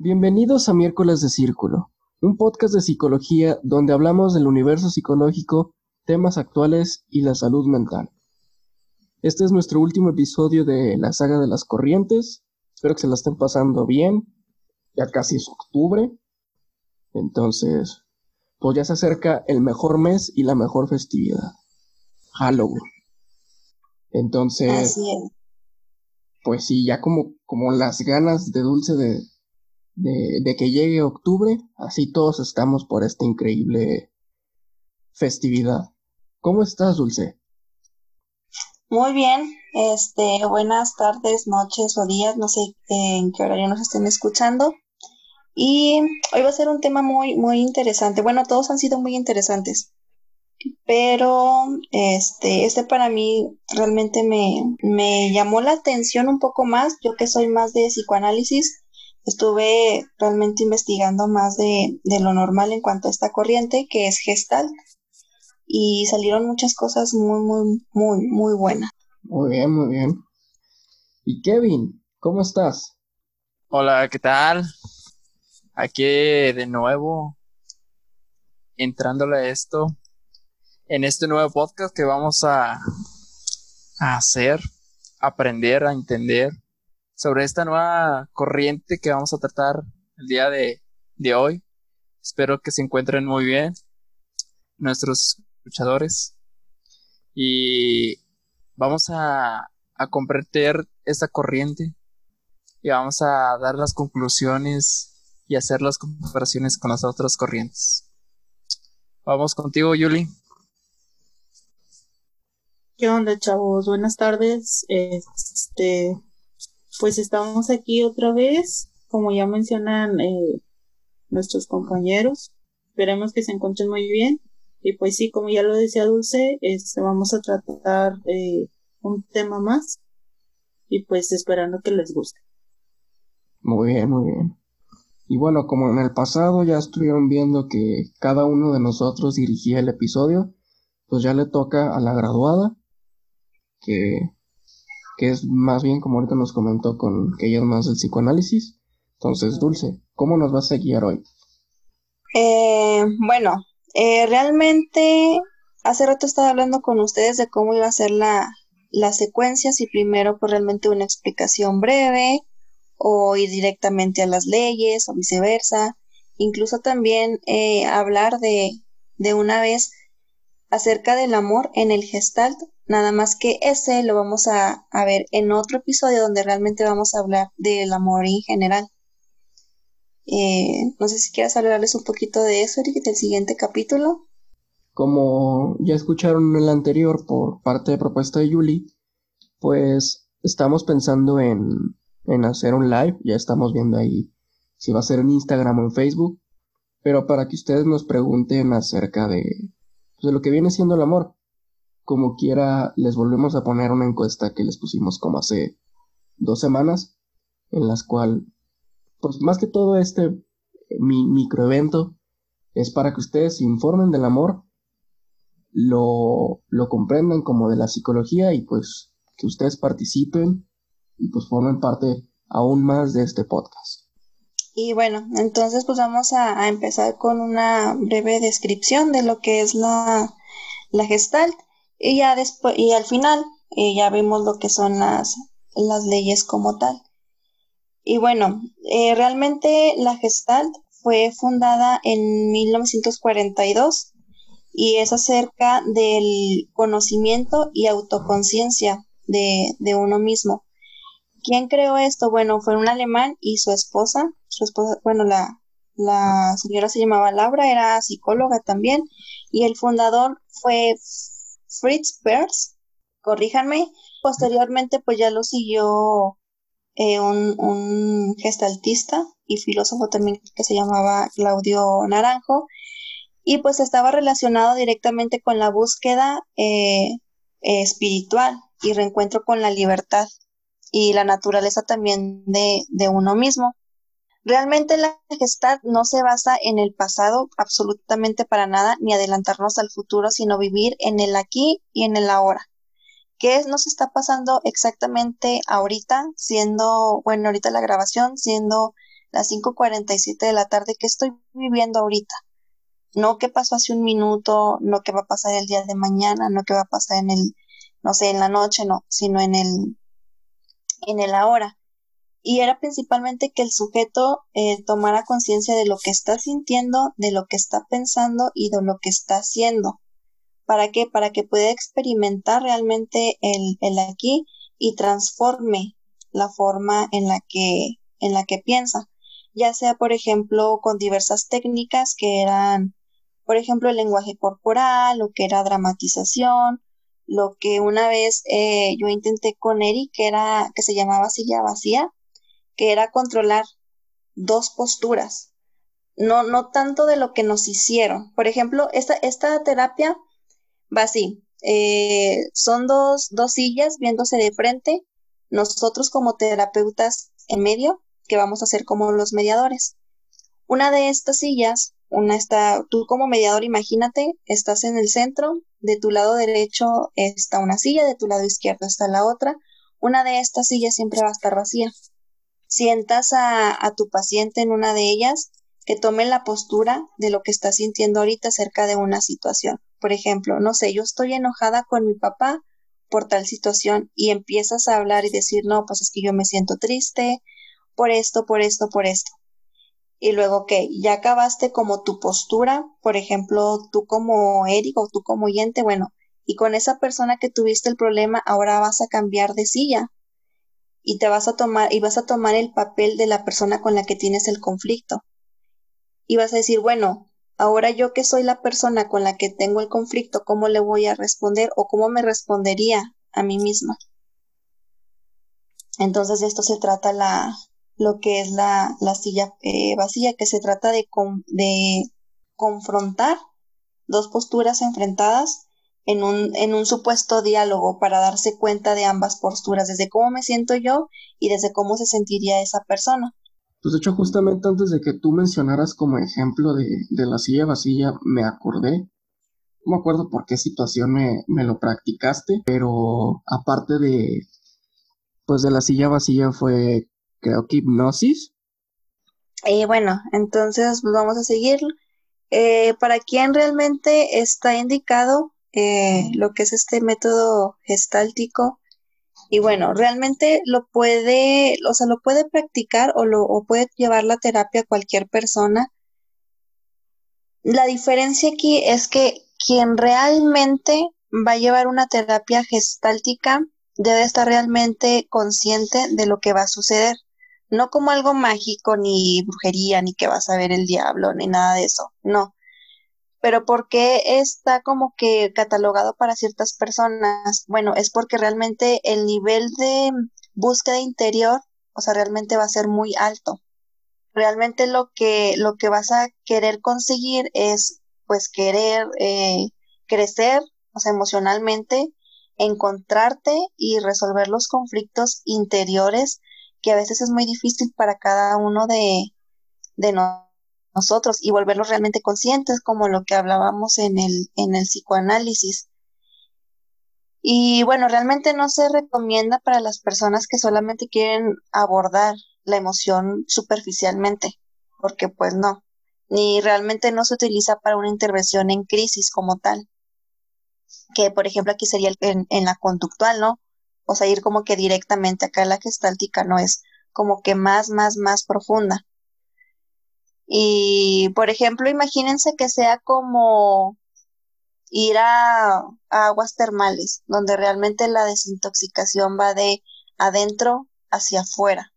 Bienvenidos a Miércoles de Círculo, un podcast de psicología donde hablamos del universo psicológico, temas actuales y la salud mental. Este es nuestro último episodio de la saga de las corrientes. Espero que se la estén pasando bien. Ya casi es octubre. Entonces, pues ya se acerca el mejor mes y la mejor festividad. Halloween. Entonces, pues sí, ya como, como las ganas de dulce de, de, que llegue octubre, así todos estamos por esta increíble festividad. ¿Cómo estás, Dulce? Muy bien, este, buenas tardes, noches o días, no sé en qué horario nos estén escuchando. Y hoy va a ser un tema muy, muy interesante. Bueno, todos han sido muy interesantes, pero este, este para mí realmente me, me llamó la atención un poco más. Yo que soy más de psicoanálisis, estuve realmente investigando más de, lo normal en cuanto a esta corriente que es Gestalt y salieron muchas cosas muy, muy, muy, muy buenas. Muy bien, muy bien. Y Kevin, ¿cómo estás? Hola, ¿qué tal? Aquí de nuevo, entrándole a esto, en este nuevo podcast que vamos a, a hacer, aprender a entender sobre esta nueva corriente que vamos a tratar el día de, hoy. Espero que se encuentren muy bien nuestros escuchadores. Y vamos a, a comprender esta corriente y vamos a dar las conclusiones y hacer las comparaciones con las otras corrientes. Vamos contigo, Yuli. ¿Qué onda, chavos? Buenas tardes. Este, pues estamos aquí otra vez, como ya mencionan eh, nuestros compañeros. Esperemos que se encuentren muy bien. Y pues sí, como ya lo decía Dulce, este, vamos a tratar eh, un tema más. Y pues esperando que les guste. Muy bien, muy bien. Y bueno, como en el pasado ya estuvieron viendo que cada uno de nosotros dirigía el episodio, pues ya le toca a la graduada, que que es más bien como ahorita nos comentó con que ella es más del psicoanálisis. Entonces, Dulce, ¿cómo nos vas a guiar hoy? Eh, bueno, eh, realmente hace rato estaba hablando con ustedes de cómo iba a ser la, la secuencia, si primero pues realmente una explicación breve o ir directamente a las leyes o viceversa. Incluso también eh, hablar de, de una vez acerca del amor en el gestalt Nada más que ese lo vamos a, ver en otro episodio donde realmente vamos a hablar del amor en general. Eh, no sé si quieras hablarles un poquito de eso, Eric, del siguiente capítulo. Como ya escucharon en el anterior por parte de propuesta de Yuli, pues estamos pensando en, en hacer un live, ya estamos viendo ahí si va a ser en Instagram o en Facebook, pero para que ustedes nos pregunten acerca de, pues, de lo que viene siendo el amor como quiera, les volvemos a poner una encuesta que les pusimos como hace dos semanas, en las cual, pues más que todo este mi microevento es para que ustedes se informen del amor, lo, lo comprendan como de la psicología y pues que ustedes participen y pues formen parte aún más de este podcast. Y bueno, entonces pues vamos a, a empezar con una breve descripción de lo que es la, la gestalt. Y ya después, y al final, eh, ya vemos lo que son las, las leyes como tal. Y bueno, eh, realmente la Gestalt fue fundada en 1942 y es acerca del conocimiento y autoconciencia de, de uno mismo. ¿Quién creó esto? Bueno, fue un alemán y su esposa, su esposa, bueno, la, la señora se llamaba Laura, era psicóloga también, y el fundador fue Fritz Perls, corríjanme. Posteriormente, pues ya lo siguió eh, un, gestaltista y filósofo también que se llamaba Claudio Naranjo. Y pues estaba relacionado directamente con la búsqueda eh, espiritual y reencuentro con la libertad y la naturaleza también de, de uno mismo. Realmente la gestalt no se basa en el pasado absolutamente para nada, ni adelantarnos al futuro, sino vivir en el aquí y en el ahora. ¿Qué nos está pasando exactamente ahorita, siendo, bueno, ahorita la grabación, siendo las 5.47 de la tarde, ¿qué estoy viviendo ahorita? No qué pasó hace un minuto, no qué va a pasar el día de mañana, no qué va a pasar en el, no sé, en la noche, no, sino en el, en el ahora. Y era principalmente que el sujeto eh, tomara conciencia de lo que está sintiendo, de lo que está pensando y de lo que está haciendo. ¿Para qué? Para que pueda experimentar realmente el, el aquí y transforme la forma en la que, en la que piensa, ya sea, por ejemplo, con diversas técnicas que eran, por ejemplo, el lenguaje corporal, lo que era dramatización, lo que una vez eh, yo intenté con Eric, que era, que se llamaba silla vacía, que era controlar dos posturas, no, no tanto de lo que nos hicieron. Por ejemplo, esta, esta terapia va así, eh, son dos, dos sillas viéndose de frente, nosotros como terapeutas en medio, que vamos a ser como los mediadores. Una de estas sillas, una está, tú como mediador, imagínate, estás en el centro, de tu lado derecho está una silla, de tu lado izquierdo está la otra. Una de estas sillas siempre va a estar vacía. Sientas a, tu paciente en una de ellas, que tome la postura de lo que está sintiendo ahorita acerca de una situación. Por ejemplo, no sé, yo estoy enojada con mi papá por tal situación y empiezas a hablar y decir, no, pues es que yo me siento triste por esto, por esto, por esto. Y luego, ¿qué? Ya acabaste como tu postura, por ejemplo, tú como Eric o tú como oyente, bueno, y con esa persona que tuviste el problema, ahora vas a cambiar de silla y te vas a tomar, y vas a tomar el papel de la persona con la que tienes el conflicto. Y vas a decir, bueno, Ahora yo que soy la persona con la que tengo el conflicto, ¿cómo le voy a responder o cómo me respondería a mí misma? Entonces de esto se trata la, lo que es la, la silla eh, vacía, que se trata de, de confrontar dos posturas enfrentadas en un, en un supuesto diálogo para darse cuenta de ambas posturas, desde cómo me siento yo y desde cómo se sentiría esa persona. Pues de hecho, justamente antes de que tú mencionaras como ejemplo de, la silla vacía, me acordé. No me acuerdo por qué situación me, lo practicaste, pero aparte de, pues de la silla vacía fue, creo que hipnosis. Y bueno, entonces pues vamos a seguir. Eh, para quien realmente está indicado eh, lo que es este método gestáltico, y bueno, realmente lo puede, o sea, lo puede practicar o lo o puede llevar la terapia cualquier persona. La diferencia aquí es que quien realmente va a llevar una terapia gestáltica debe estar realmente consciente de lo que va a suceder, no como algo mágico ni brujería ni que vas a ver el diablo ni nada de eso, no, pero ¿por qué está como que catalogado para ciertas personas? Bueno, es porque realmente el nivel de búsqueda interior, o sea, realmente va a ser muy alto. Realmente lo que, lo que vas a querer conseguir es, pues, querer eh, crecer, o sea, emocionalmente, encontrarte y resolver los conflictos interiores que a veces es muy difícil para cada uno de, de nosotros nosotros y volverlos realmente conscientes, como lo que hablábamos en el, en el psicoanálisis. Y bueno, realmente no se recomienda para las personas que solamente quieren abordar la emoción superficialmente, porque pues no, ni realmente no se utiliza para una intervención en crisis como tal, que por ejemplo aquí sería en, en la conductual, ¿no? O sea, ir como que directamente acá la gestáltica no es como que más, más, más profunda. Y, por ejemplo, imagínense que sea como ir a, aguas termales, donde realmente la desintoxicación va de adentro hacia afuera.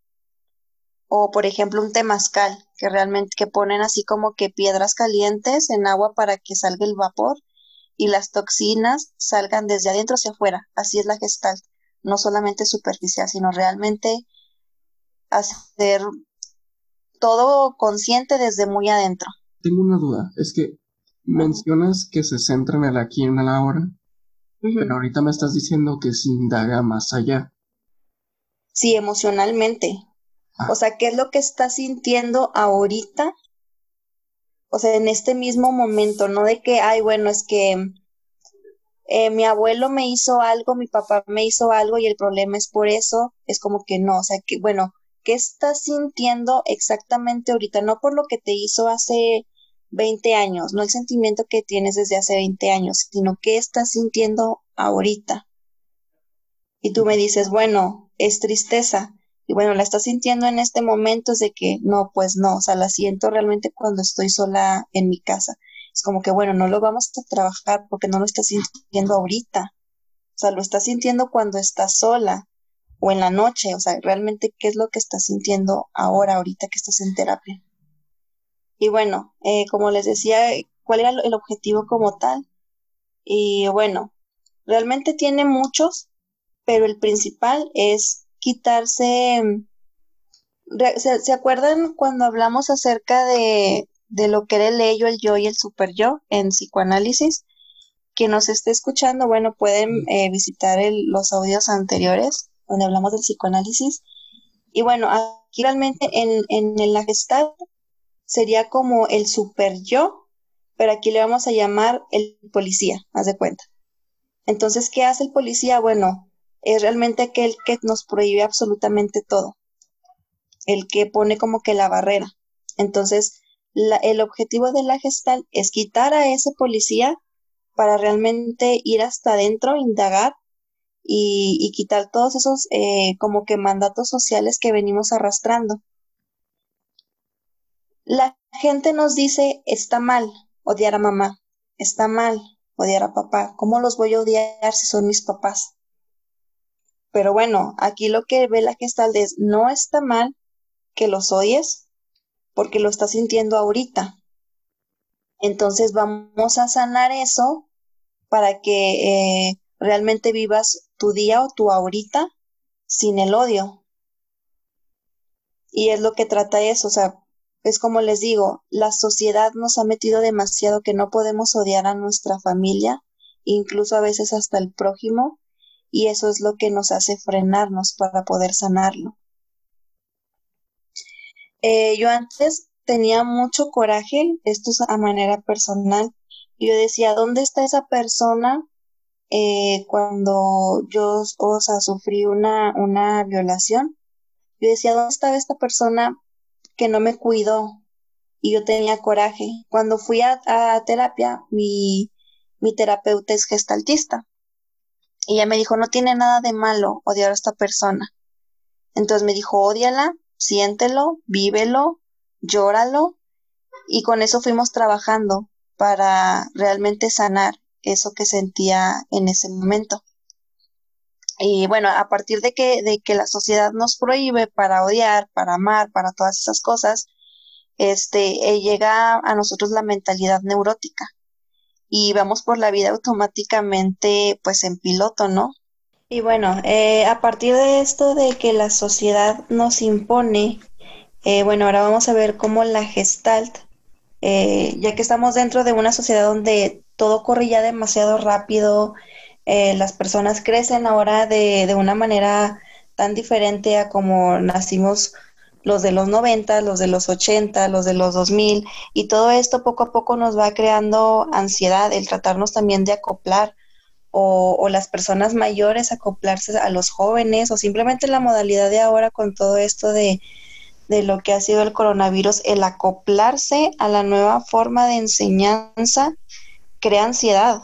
O, por ejemplo, un temazcal, que realmente que ponen así como que piedras calientes en agua para que salga el vapor y las toxinas salgan desde adentro hacia afuera. Así es la gestal, no solamente superficial, sino realmente hacer todo consciente desde muy adentro. Tengo una duda, es que mencionas que se centra en el aquí y en el ahora, pero ahorita me estás diciendo que se indaga más allá. Sí, emocionalmente. Ah. O sea, ¿qué es lo que estás sintiendo ahorita? O sea, en este mismo momento, no de que, ay, bueno, es que eh, mi abuelo me hizo algo, mi papá me hizo algo y el problema es por eso. Es como que no, o sea, que, bueno, qué estás sintiendo exactamente ahorita, no por lo que te hizo hace 20 años, no el sentimiento que tienes desde hace 20 años, sino qué estás sintiendo ahorita. Y tú me dices, bueno, es tristeza. Y bueno, la estás sintiendo en este momento, es de que no, pues no, o sea, la siento realmente cuando estoy sola en mi casa. Es como que, bueno, no lo vamos a trabajar porque no lo estás sintiendo ahorita. O sea, lo estás sintiendo cuando estás sola o en la noche. O sea, realmente, ¿qué es lo que estás sintiendo ahora, ahorita que estás en terapia? Y bueno, eh, como les decía, ¿cuál era el objetivo como tal? Y bueno, realmente tiene muchos, pero el principal es quitarse... ¿Se, acuerdan cuando hablamos acerca de, de lo que era el ello, el yo y el super yo en psicoanálisis? Quien nos esté escuchando, bueno, pueden eh, visitar los audios anteriores donde hablamos del psicoanálisis. Y bueno, aquí realmente en, en la gestalt sería como el super yo, pero aquí le vamos a llamar el policía, haz de cuenta. Entonces, ¿qué hace el policía? Bueno, es realmente aquel que nos prohíbe absolutamente todo, el que pone como que la barrera. Entonces, el objetivo de la gestal es quitar a ese policía para realmente ir hasta adentro, indagar y, quitar todos esos eh, como que mandatos sociales que venimos arrastrando. La gente nos dice, está mal odiar a mamá, está mal odiar a papá, ¿cómo los voy a odiar si son mis papás? Pero bueno, aquí lo que ve la gestal es, no está mal que los odies porque lo estás sintiendo ahorita. Entonces vamos a sanar eso para que eh, realmente vivas tu día o tu ahorita sin el odio. Y es lo que trata eso, o sea, es como les digo, la sociedad nos ha metido demasiado que no podemos odiar a nuestra familia, incluso a veces hasta el prójimo, y eso es lo que nos hace frenarnos para poder sanarlo. Eh, yo antes tenía mucho coraje, esto es a manera personal, yo decía, ¿dónde está esa persona eh, cuando yo, o sea, sufrí una, una violación? Yo decía, ¿dónde estaba esta persona que no me cuidó? Y yo tenía coraje. Cuando fui a, terapia, mi, mi terapeuta es gestaltista. Y ella me dijo, no tiene nada de malo odiar a esta persona. Entonces me dijo, odiala, siéntelo, vívelo, llóralo. Y con eso fuimos trabajando para realmente sanar eso que sentía en ese momento. Y bueno, a partir de que, de que la sociedad nos prohíbe para odiar, para amar, para todas esas cosas, este, eh, llega a nosotros la mentalidad neurótica y vamos por la vida automáticamente pues en piloto, ¿no? Y bueno, eh, a partir de esto de que la sociedad nos impone, eh, bueno, ahora vamos a ver cómo la gestalt, eh, ya que estamos dentro de una sociedad donde todo corre ya demasiado rápido, las personas crecen ahora de, de una manera tan diferente a como nacimos los de los 90, los de los 80, los de los 2000, y todo esto poco a poco nos va creando ansiedad, el tratarnos también de acoplar, o, o, las personas mayores acoplarse a los jóvenes, o simplemente la modalidad de ahora con todo esto de, de lo que ha sido el coronavirus, el acoplarse a la nueva forma de enseñanza crea ansiedad,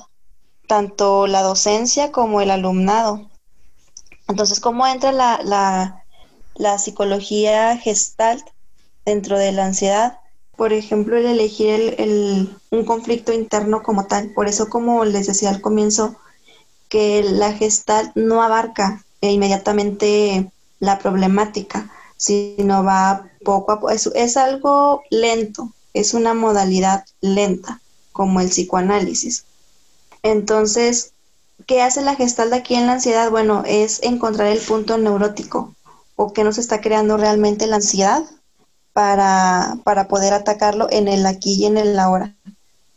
tanto la docencia como el alumnado. Entonces, ¿cómo entra la, la la psicología gestalt dentro de la ansiedad. Por ejemplo, el elegir el, un conflicto interno como tal. Por eso, como les decía al comienzo, que la gestalt no abarca inmediatamente la problemática, sino va poco a poco. Es algo lento, es una modalidad lenta, como el psicoanálisis. Entonces, ¿qué hace la gestalt aquí en la ansiedad? Bueno, es encontrar el punto neurótico, o qué nos está creando realmente la ansiedad para, para poder atacarlo en el aquí y en el ahora.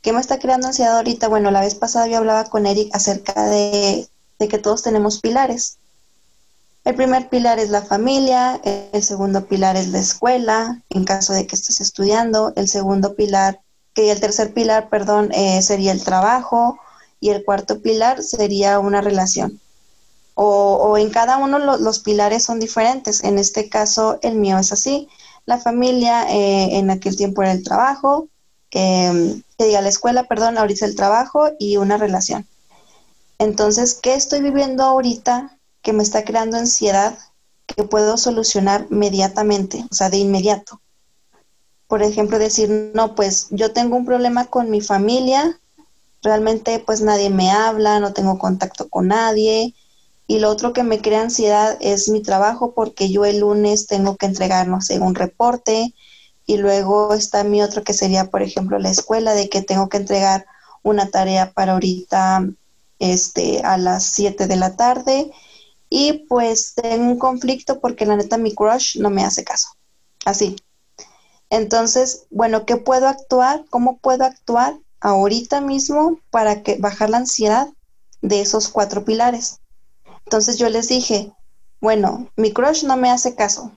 ¿Qué me está creando ansiedad ahorita? Bueno, la vez pasada yo hablaba con Eric acerca de, de que todos tenemos pilares. El primer pilar es la familia, el segundo pilar es la escuela, en caso de que estés estudiando, el segundo pilar, que el tercer pilar, perdón, eh, sería el trabajo y el cuarto pilar sería una relación o, en cada uno los pilares son diferentes. En este caso, el mío es así. La familia eh, en aquel tiempo era el trabajo, eh, que diga la escuela, perdón, ahorita el trabajo y una relación. Entonces, ¿qué estoy viviendo ahorita que me está creando ansiedad que puedo solucionar inmediatamente, o sea, de inmediato? Por ejemplo, decir, no, pues yo tengo un problema con mi familia, realmente pues nadie me habla, no tengo contacto con nadie. Y lo otro que me crea ansiedad es mi trabajo porque yo el lunes tengo que entregar, no sé, un reporte. Y luego está mi otro que sería, por ejemplo, la escuela, de que tengo que entregar una tarea para ahorita este, a las 7 de la tarde. Y pues tengo un conflicto porque la neta mi crush no me hace caso. Así. Entonces, bueno, ¿qué puedo actuar? ¿Cómo puedo actuar? ahorita mismo para que bajar la ansiedad de esos cuatro pilares. Entonces yo les dije, bueno, mi crush no me hace caso.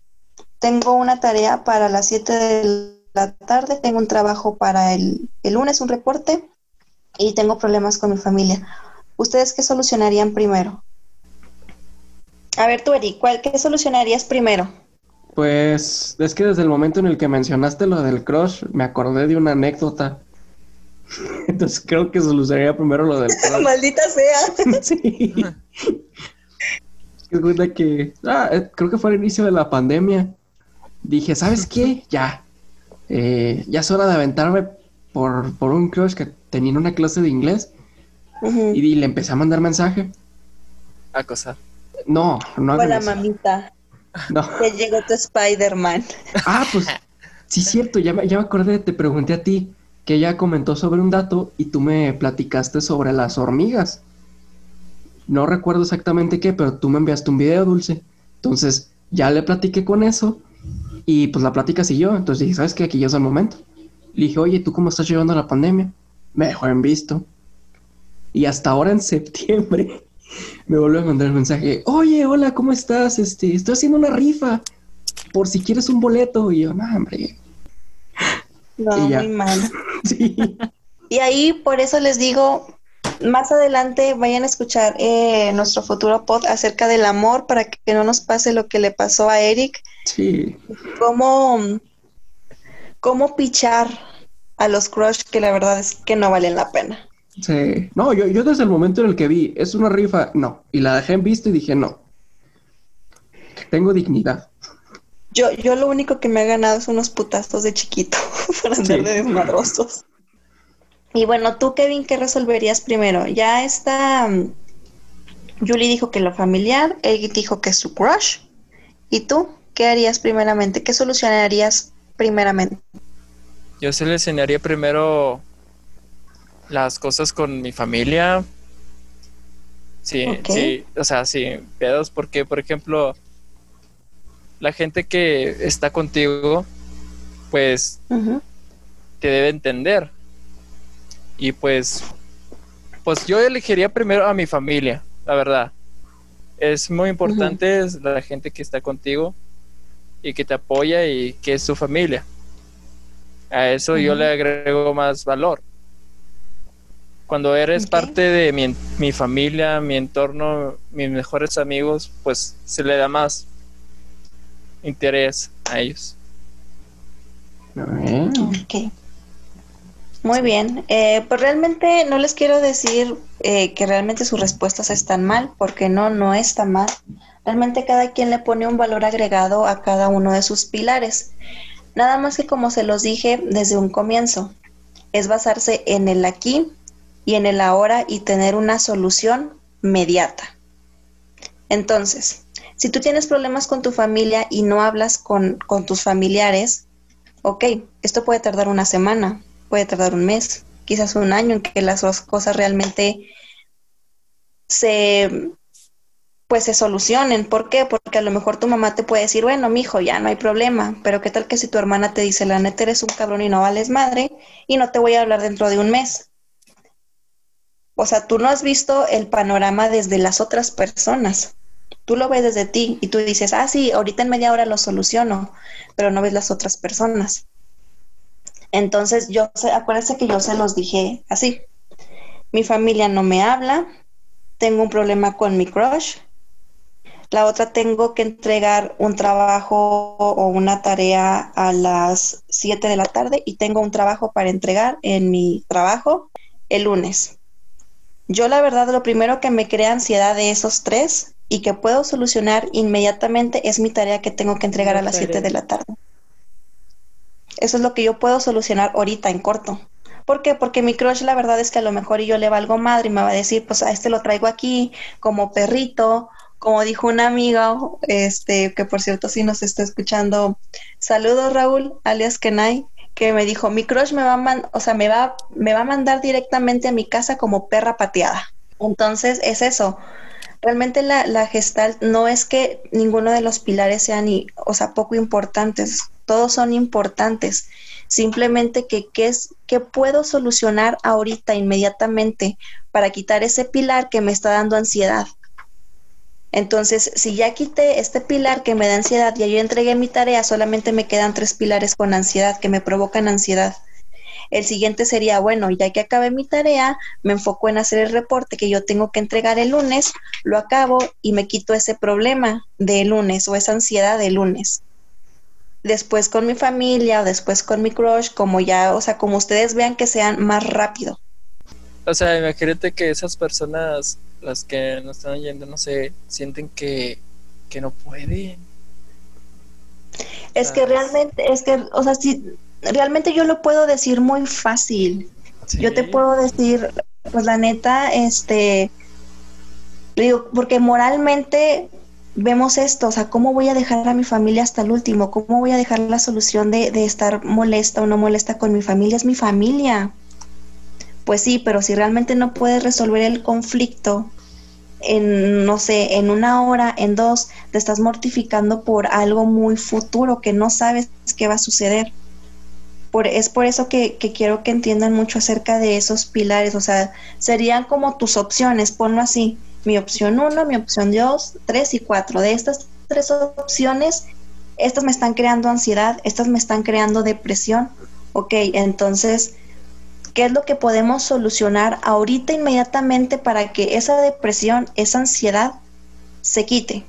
Tengo una tarea para las 7 de la tarde, tengo un trabajo para el, el lunes, un reporte, y tengo problemas con mi familia. ¿Ustedes qué solucionarían primero? A ver, tú, Eri, ¿cuál, ¿qué solucionarías primero? Pues es que desde el momento en el que mencionaste lo del crush, me acordé de una anécdota. Entonces creo que solucionaría primero lo del Maldita sea. sí. Es que, ah, eh, creo que fue al inicio de la pandemia. Dije, ¿sabes qué? Ya. Eh, ya es hora de aventarme por, por un crush que tenía una clase de inglés. y, le empecé a mandar mensaje. Acosar. No, no. Hola, mamita. No. Que llegó tu Spider-Man. Ah, pues sí, cierto, ya ya me acordé, te pregunté a ti que ella comentó sobre un dato y tú me platicaste sobre las hormigas. No recuerdo exactamente qué, pero tú me enviaste un video, Dulce. Entonces ya le platiqué con eso y pues la plática siguió. Entonces dije, ¿sabes qué? Aquí ya es el momento. Le dije, oye, ¿tú cómo estás llevando la pandemia? Me dejó en visto. Y hasta ahora en septiembre me vuelve a mandar el mensaje, oye, hola, ¿cómo estás? Este, estoy haciendo una rifa por si quieres un boleto. Y yo, no, hombre, no, muy mal. Y ahí por eso les digo, más adelante vayan a escuchar eh, nuestro futuro pod acerca del amor para que no nos pase lo que le pasó a Eric. Sí. Cómo, cómo pichar a los crush que la verdad es que no valen la pena. Sí. No, yo, yo desde el momento en el que vi, es una rifa, no. Y la dejé en visto y dije, no. Tengo dignidad. Yo, yo lo único que me ha ganado es unos putazos de chiquito para andar de desmadrosos. Y bueno, tú, Kevin, ¿qué resolverías primero? Ya está. Mm, Julie dijo que lo familiar, él dijo que es su crush. ¿Y tú qué harías primeramente? ¿Qué solucionarías primeramente? Yo seleccionaría primero las cosas con mi familia. Sí, sí, o sea, sí, pedos, porque, por ejemplo, la gente que está contigo, pues te debe entender. Y pues, pues yo elegiría primero a mi familia, la verdad. Es muy importante la gente que está contigo y que te apoya y que es tu familia. A eso yo le agrego más valor. Cuando eres parte de mi, mi, familia, mi entorno, mis mejores amigos, pues se le da más interés a ellos. Muy bien. Eh, pues realmente no les quiero decir eh, que realmente sus respuestas están mal, porque no, no está mal. Realmente cada quien le pone un valor agregado a cada uno de sus pilares. Nada más que como se los dije desde un comienzo, es basarse en el aquí y en el ahora y tener una solución mediata. Entonces, si tú tienes problemas con tu familia y no hablas con, tus familiares, ok, esto puede tardar una semana, puede tardar un mes, quizás un año en que las dos cosas realmente se pues se solucionen. ¿Por qué? Porque a lo mejor tu mamá te puede decir, bueno, mi hijo, ya no hay problema, pero qué tal que si tu hermana te dice, la neta eres un cabrón y no vales madre y no te voy a hablar dentro de un mes. O sea, tú no has visto el panorama desde las otras personas. Tú lo ves desde ti y tú dices, ah, sí, ahorita en media hora lo soluciono, pero no ves las otras personas. Entonces, yo sé, acuérdense que yo se los dije así. Mi familia no me habla, tengo un problema con mi crush, la otra tengo que entregar un trabajo o una tarea a las 7 de la tarde y tengo un trabajo para entregar en mi trabajo el lunes. Yo la verdad lo primero que me crea ansiedad de esos tres y que puedo solucionar inmediatamente es mi tarea que tengo que entregar a las 7 de la tarde. Eso es lo que yo puedo solucionar ahorita en corto. ¿Por qué? Porque mi crush la verdad es que a lo mejor yo le valgo madre y me va a decir, pues a este lo traigo aquí como perrito, como dijo una amiga, este, que por cierto sí nos está escuchando. Saludos Raúl, alias Kenai, que me dijo, mi crush me va a o sea, me va, me va a mandar directamente a mi casa como perra pateada. Entonces es eso. Realmente la, la gestal no es que ninguno de los pilares sean, o sea, poco importantes, todos son importantes simplemente que qué es qué puedo solucionar ahorita inmediatamente para quitar ese pilar que me está dando ansiedad. Entonces, si ya quité este pilar que me da ansiedad, ya yo entregué mi tarea, solamente me quedan tres pilares con ansiedad que me provocan ansiedad. El siguiente sería, bueno, ya que acabé mi tarea, me enfoco en hacer el reporte que yo tengo que entregar el lunes, lo acabo y me quito ese problema de lunes o esa ansiedad de lunes después con mi familia o después con mi crush, como ya, o sea, como ustedes vean que sean más rápido. O sea, imagínate que esas personas, las que nos están oyendo, no sé, sienten que, que no pueden. Es que realmente, es que, o sea, si realmente yo lo puedo decir muy fácil. Yo te puedo decir, pues la neta, este, digo, porque moralmente vemos esto, o sea, ¿cómo voy a dejar a mi familia hasta el último? ¿Cómo voy a dejar la solución de, de, estar molesta o no molesta con mi familia? Es mi familia. Pues sí, pero si realmente no puedes resolver el conflicto en, no sé, en una hora, en dos, te estás mortificando por algo muy futuro que no sabes qué va a suceder. Por, es por eso que, que quiero que entiendan mucho acerca de esos pilares, o sea, serían como tus opciones, ponlo así mi opción 1, mi opción 2, 3 y 4. De estas tres opciones, estas me están creando ansiedad, estas me están creando depresión. Ok, entonces, ¿qué es lo que podemos solucionar ahorita inmediatamente para que esa depresión, esa ansiedad se quite?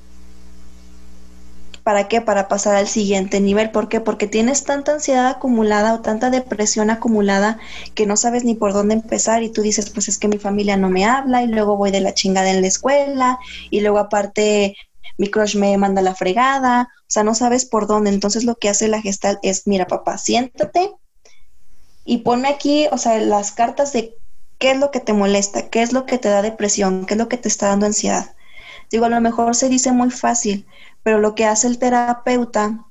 ¿Para qué? Para pasar al siguiente nivel. ¿Por qué? Porque tienes tanta ansiedad acumulada o tanta depresión acumulada que no sabes ni por dónde empezar y tú dices, pues es que mi familia no me habla y luego voy de la chingada en la escuela y luego aparte mi crush me manda la fregada, o sea, no sabes por dónde. Entonces lo que hace la gestal es, mira papá, siéntate y ponme aquí, o sea, las cartas de qué es lo que te molesta, qué es lo que te da depresión, qué es lo que te está dando ansiedad. Digo, a lo mejor se dice muy fácil, pero lo que hace el terapeuta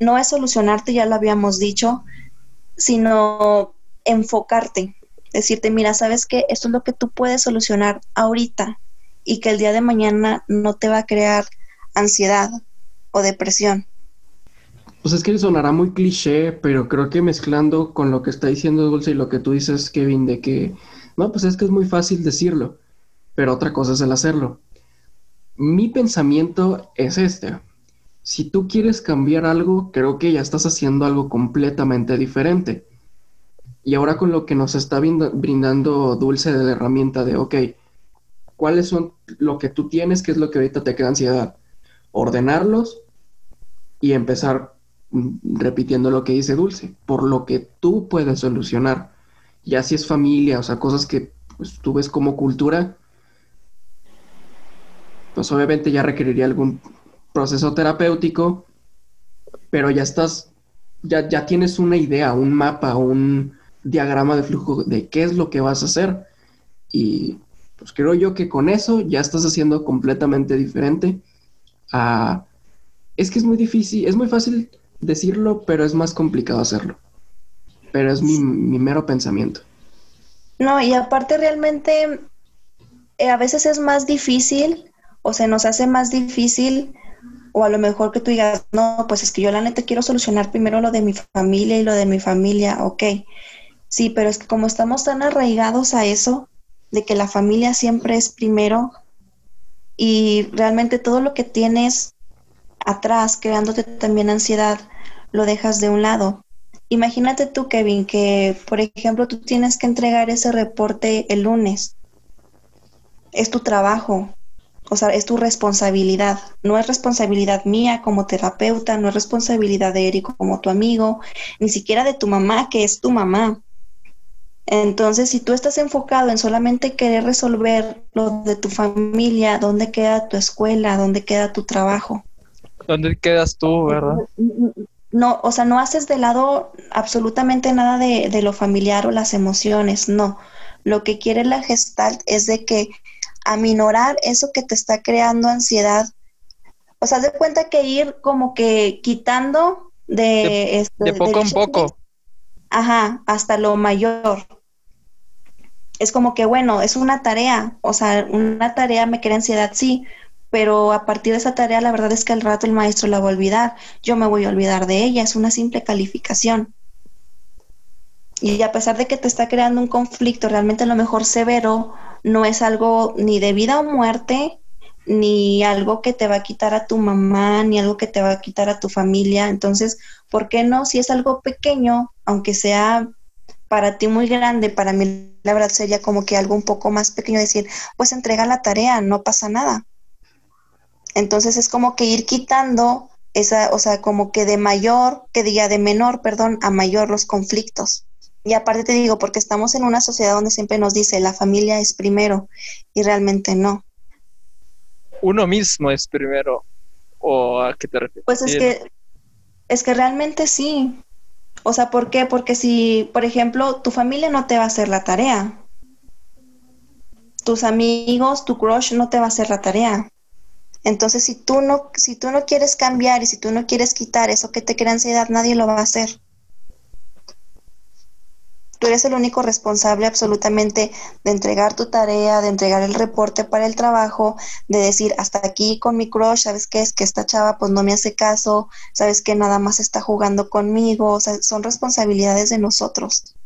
no es solucionarte, ya lo habíamos dicho, sino enfocarte, decirte, mira, sabes que esto es lo que tú puedes solucionar ahorita y que el día de mañana no te va a crear ansiedad o depresión. Pues es que sonará muy cliché, pero creo que mezclando con lo que está diciendo Dulce y lo que tú dices, Kevin, de que, no, pues es que es muy fácil decirlo, pero otra cosa es el hacerlo mi pensamiento es este. Si tú quieres cambiar algo, creo que ya estás haciendo algo completamente diferente. Y ahora con lo que nos está brindando Dulce de la herramienta de, ok, ¿cuáles son lo que tú tienes? ¿Qué es lo que ahorita te crea ansiedad? Ordenarlos y empezar repitiendo lo que dice Dulce, por lo que tú puedes solucionar. Ya si es familia, o sea, cosas que pues, tú ves como cultura, pues obviamente ya requeriría algún proceso terapéutico, pero ya estás, ya, ya tienes una idea, un mapa, un diagrama de flujo de qué es lo que vas a hacer. Y pues creo yo que con eso ya estás haciendo completamente diferente a... Es que es muy difícil, es muy fácil decirlo, pero es más complicado hacerlo. Pero es mi, mi mero pensamiento. No, y aparte realmente eh, a veces es más difícil o se nos hace más difícil o a lo mejor que tú digas, no, pues es que yo la neta quiero solucionar primero lo de mi familia y lo de mi familia, ok. Sí, pero es que como estamos tan arraigados a eso, de que la familia siempre es primero y realmente todo lo que tienes atrás, creándote también ansiedad, lo dejas de un lado. Imagínate tú, Kevin, que por ejemplo tú tienes que entregar ese reporte el lunes. Es tu trabajo O sea, es tu responsabilidad. No es responsabilidad mía como terapeuta, no es responsabilidad de Eric como tu amigo, ni siquiera de tu mamá, que es tu mamá. Entonces, si tú estás enfocado en solamente querer resolver lo de tu familia, dónde queda tu escuela, dónde queda tu trabajo. ¿Dónde quedas tú, verdad? No, o sea, no haces de lado absolutamente nada de, de lo familiar o las emociones, no. Lo que quiere la gestalt es de que aminorar eso que te está creando ansiedad. O sea, de cuenta que ir como que quitando de... De, este, poco en poco. Ajá, hasta lo mayor. Es como que, bueno, es una tarea, o sea, una tarea me crea ansiedad, sí, pero a partir de esa tarea la verdad es que al rato el maestro la va a olvidar, yo me voy a olvidar de ella, es una simple calificación. Y a pesar de que te está creando un conflicto realmente a lo mejor severo, no es algo ni de vida o muerte, ni algo que te va a quitar a tu mamá, ni algo que te va a quitar a tu familia. Entonces, ¿por qué no? Si es algo pequeño, aunque sea para ti muy grande, para mí la verdad sería como que algo un poco más pequeño, decir, pues entrega la tarea, no pasa nada. Entonces es como que ir quitando esa, o sea, como que de mayor, que diga de menor, perdón, a mayor los conflictos. Y aparte te digo, porque estamos en una sociedad donde siempre nos dice la familia es primero y realmente no. Uno mismo es primero. ¿O a qué te refieres? Pues es que, es que realmente sí. O sea, ¿por qué? Porque si, por ejemplo, tu familia no te va a hacer la tarea. Tus amigos, tu crush no te va a hacer la tarea. Entonces, si tú no, si tú no quieres cambiar y si tú no quieres quitar eso que te crea ansiedad, nadie lo va a hacer. Tú eres el único responsable absolutamente de entregar tu tarea, de entregar el reporte para el trabajo, de decir hasta aquí con mi crush, ¿sabes qué? Es que esta chava pues no me hace caso, ¿sabes que Nada más está jugando conmigo, o sea, son responsabilidades de nosotros.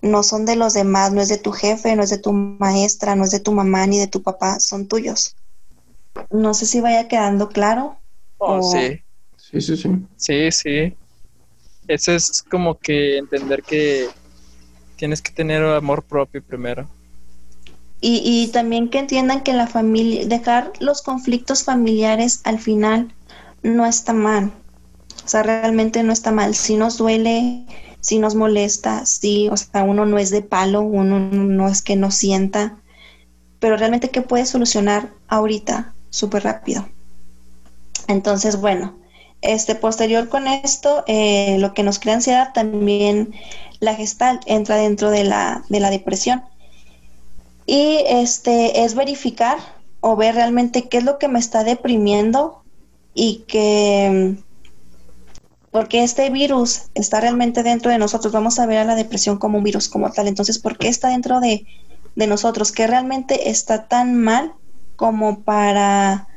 No son de los demás, no es de tu jefe, no es de tu maestra, no es de tu mamá ni de tu papá, son tuyos. No sé si vaya quedando claro. Oh, o- sí. Sí, sí, sí. Sí, sí. Eso es como que entender que tienes que tener amor propio primero. Y, y también que entiendan que la familia, dejar los conflictos familiares al final no está mal. O sea, realmente no está mal. Si nos duele, si nos molesta, sí, o sea, uno no es de palo, uno no es que no sienta, pero realmente que puede solucionar ahorita, súper rápido. Entonces, bueno, este posterior con esto, eh, lo que nos crea ansiedad también la gestal entra dentro de la, de la depresión. Y este es verificar o ver realmente qué es lo que me está deprimiendo y que porque este virus está realmente dentro de nosotros. Vamos a ver a la depresión como un virus como tal. Entonces, ¿por qué está dentro de, de nosotros? ¿Qué realmente está tan mal como para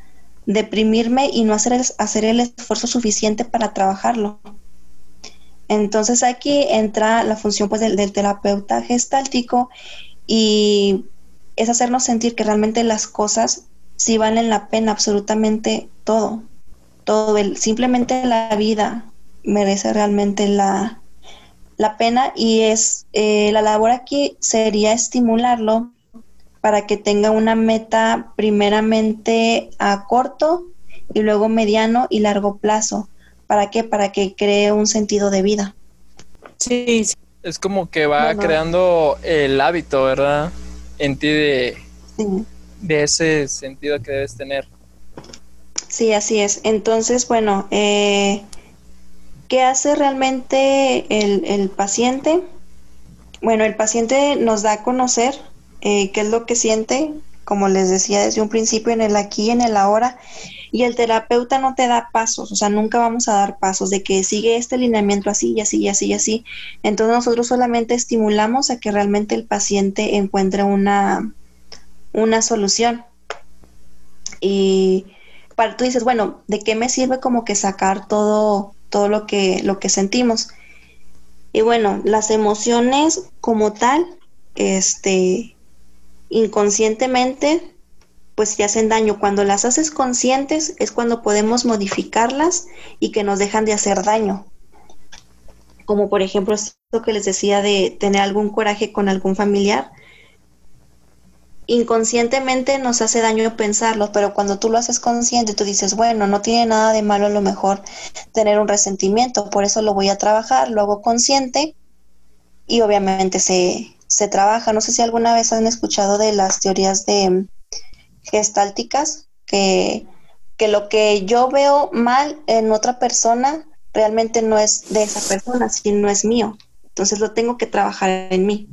deprimirme y no hacer el, hacer el esfuerzo suficiente para trabajarlo? Entonces aquí entra la función pues del, del terapeuta gestáltico y es hacernos sentir que realmente las cosas sí valen la pena, absolutamente todo, todo, el, simplemente la vida merece realmente la, la pena y es eh, la labor aquí sería estimularlo para que tenga una meta primeramente a corto y luego mediano y largo plazo. ¿Para qué? Para que cree un sentido de vida. Sí, sí. Es como que va Bueno. creando el hábito, ¿verdad? En ti de, Sí. de ese sentido que debes tener. Sí, así es. Entonces, bueno, eh, ¿qué hace realmente el, el paciente? Bueno, el paciente nos da a conocer eh, qué es lo que siente, como les decía desde un principio, en el aquí, en el ahora, y el terapeuta no te da pasos, o sea, nunca vamos a dar pasos de que sigue este lineamiento así y así y así y así. Entonces nosotros solamente estimulamos a que realmente el paciente encuentre una, una solución. Y para tú dices, bueno, ¿de qué me sirve como que sacar todo, todo lo que, lo que sentimos? Y bueno, las emociones como tal, este, inconscientemente, pues te hacen daño. Cuando las haces conscientes es cuando podemos modificarlas y que nos dejan de hacer daño. Como por ejemplo esto que les decía de tener algún coraje con algún familiar. inconscientemente nos hace daño pensarlo, pero cuando tú lo haces consciente, tú dices, bueno, no tiene nada de malo a lo mejor tener un resentimiento, por eso lo voy a trabajar, lo hago consciente y obviamente se, se trabaja. No sé si alguna vez han escuchado de las teorías de gestálticas, que, que lo que yo veo mal en otra persona realmente no es de esa persona, sino es mío. Entonces lo tengo que trabajar en mí.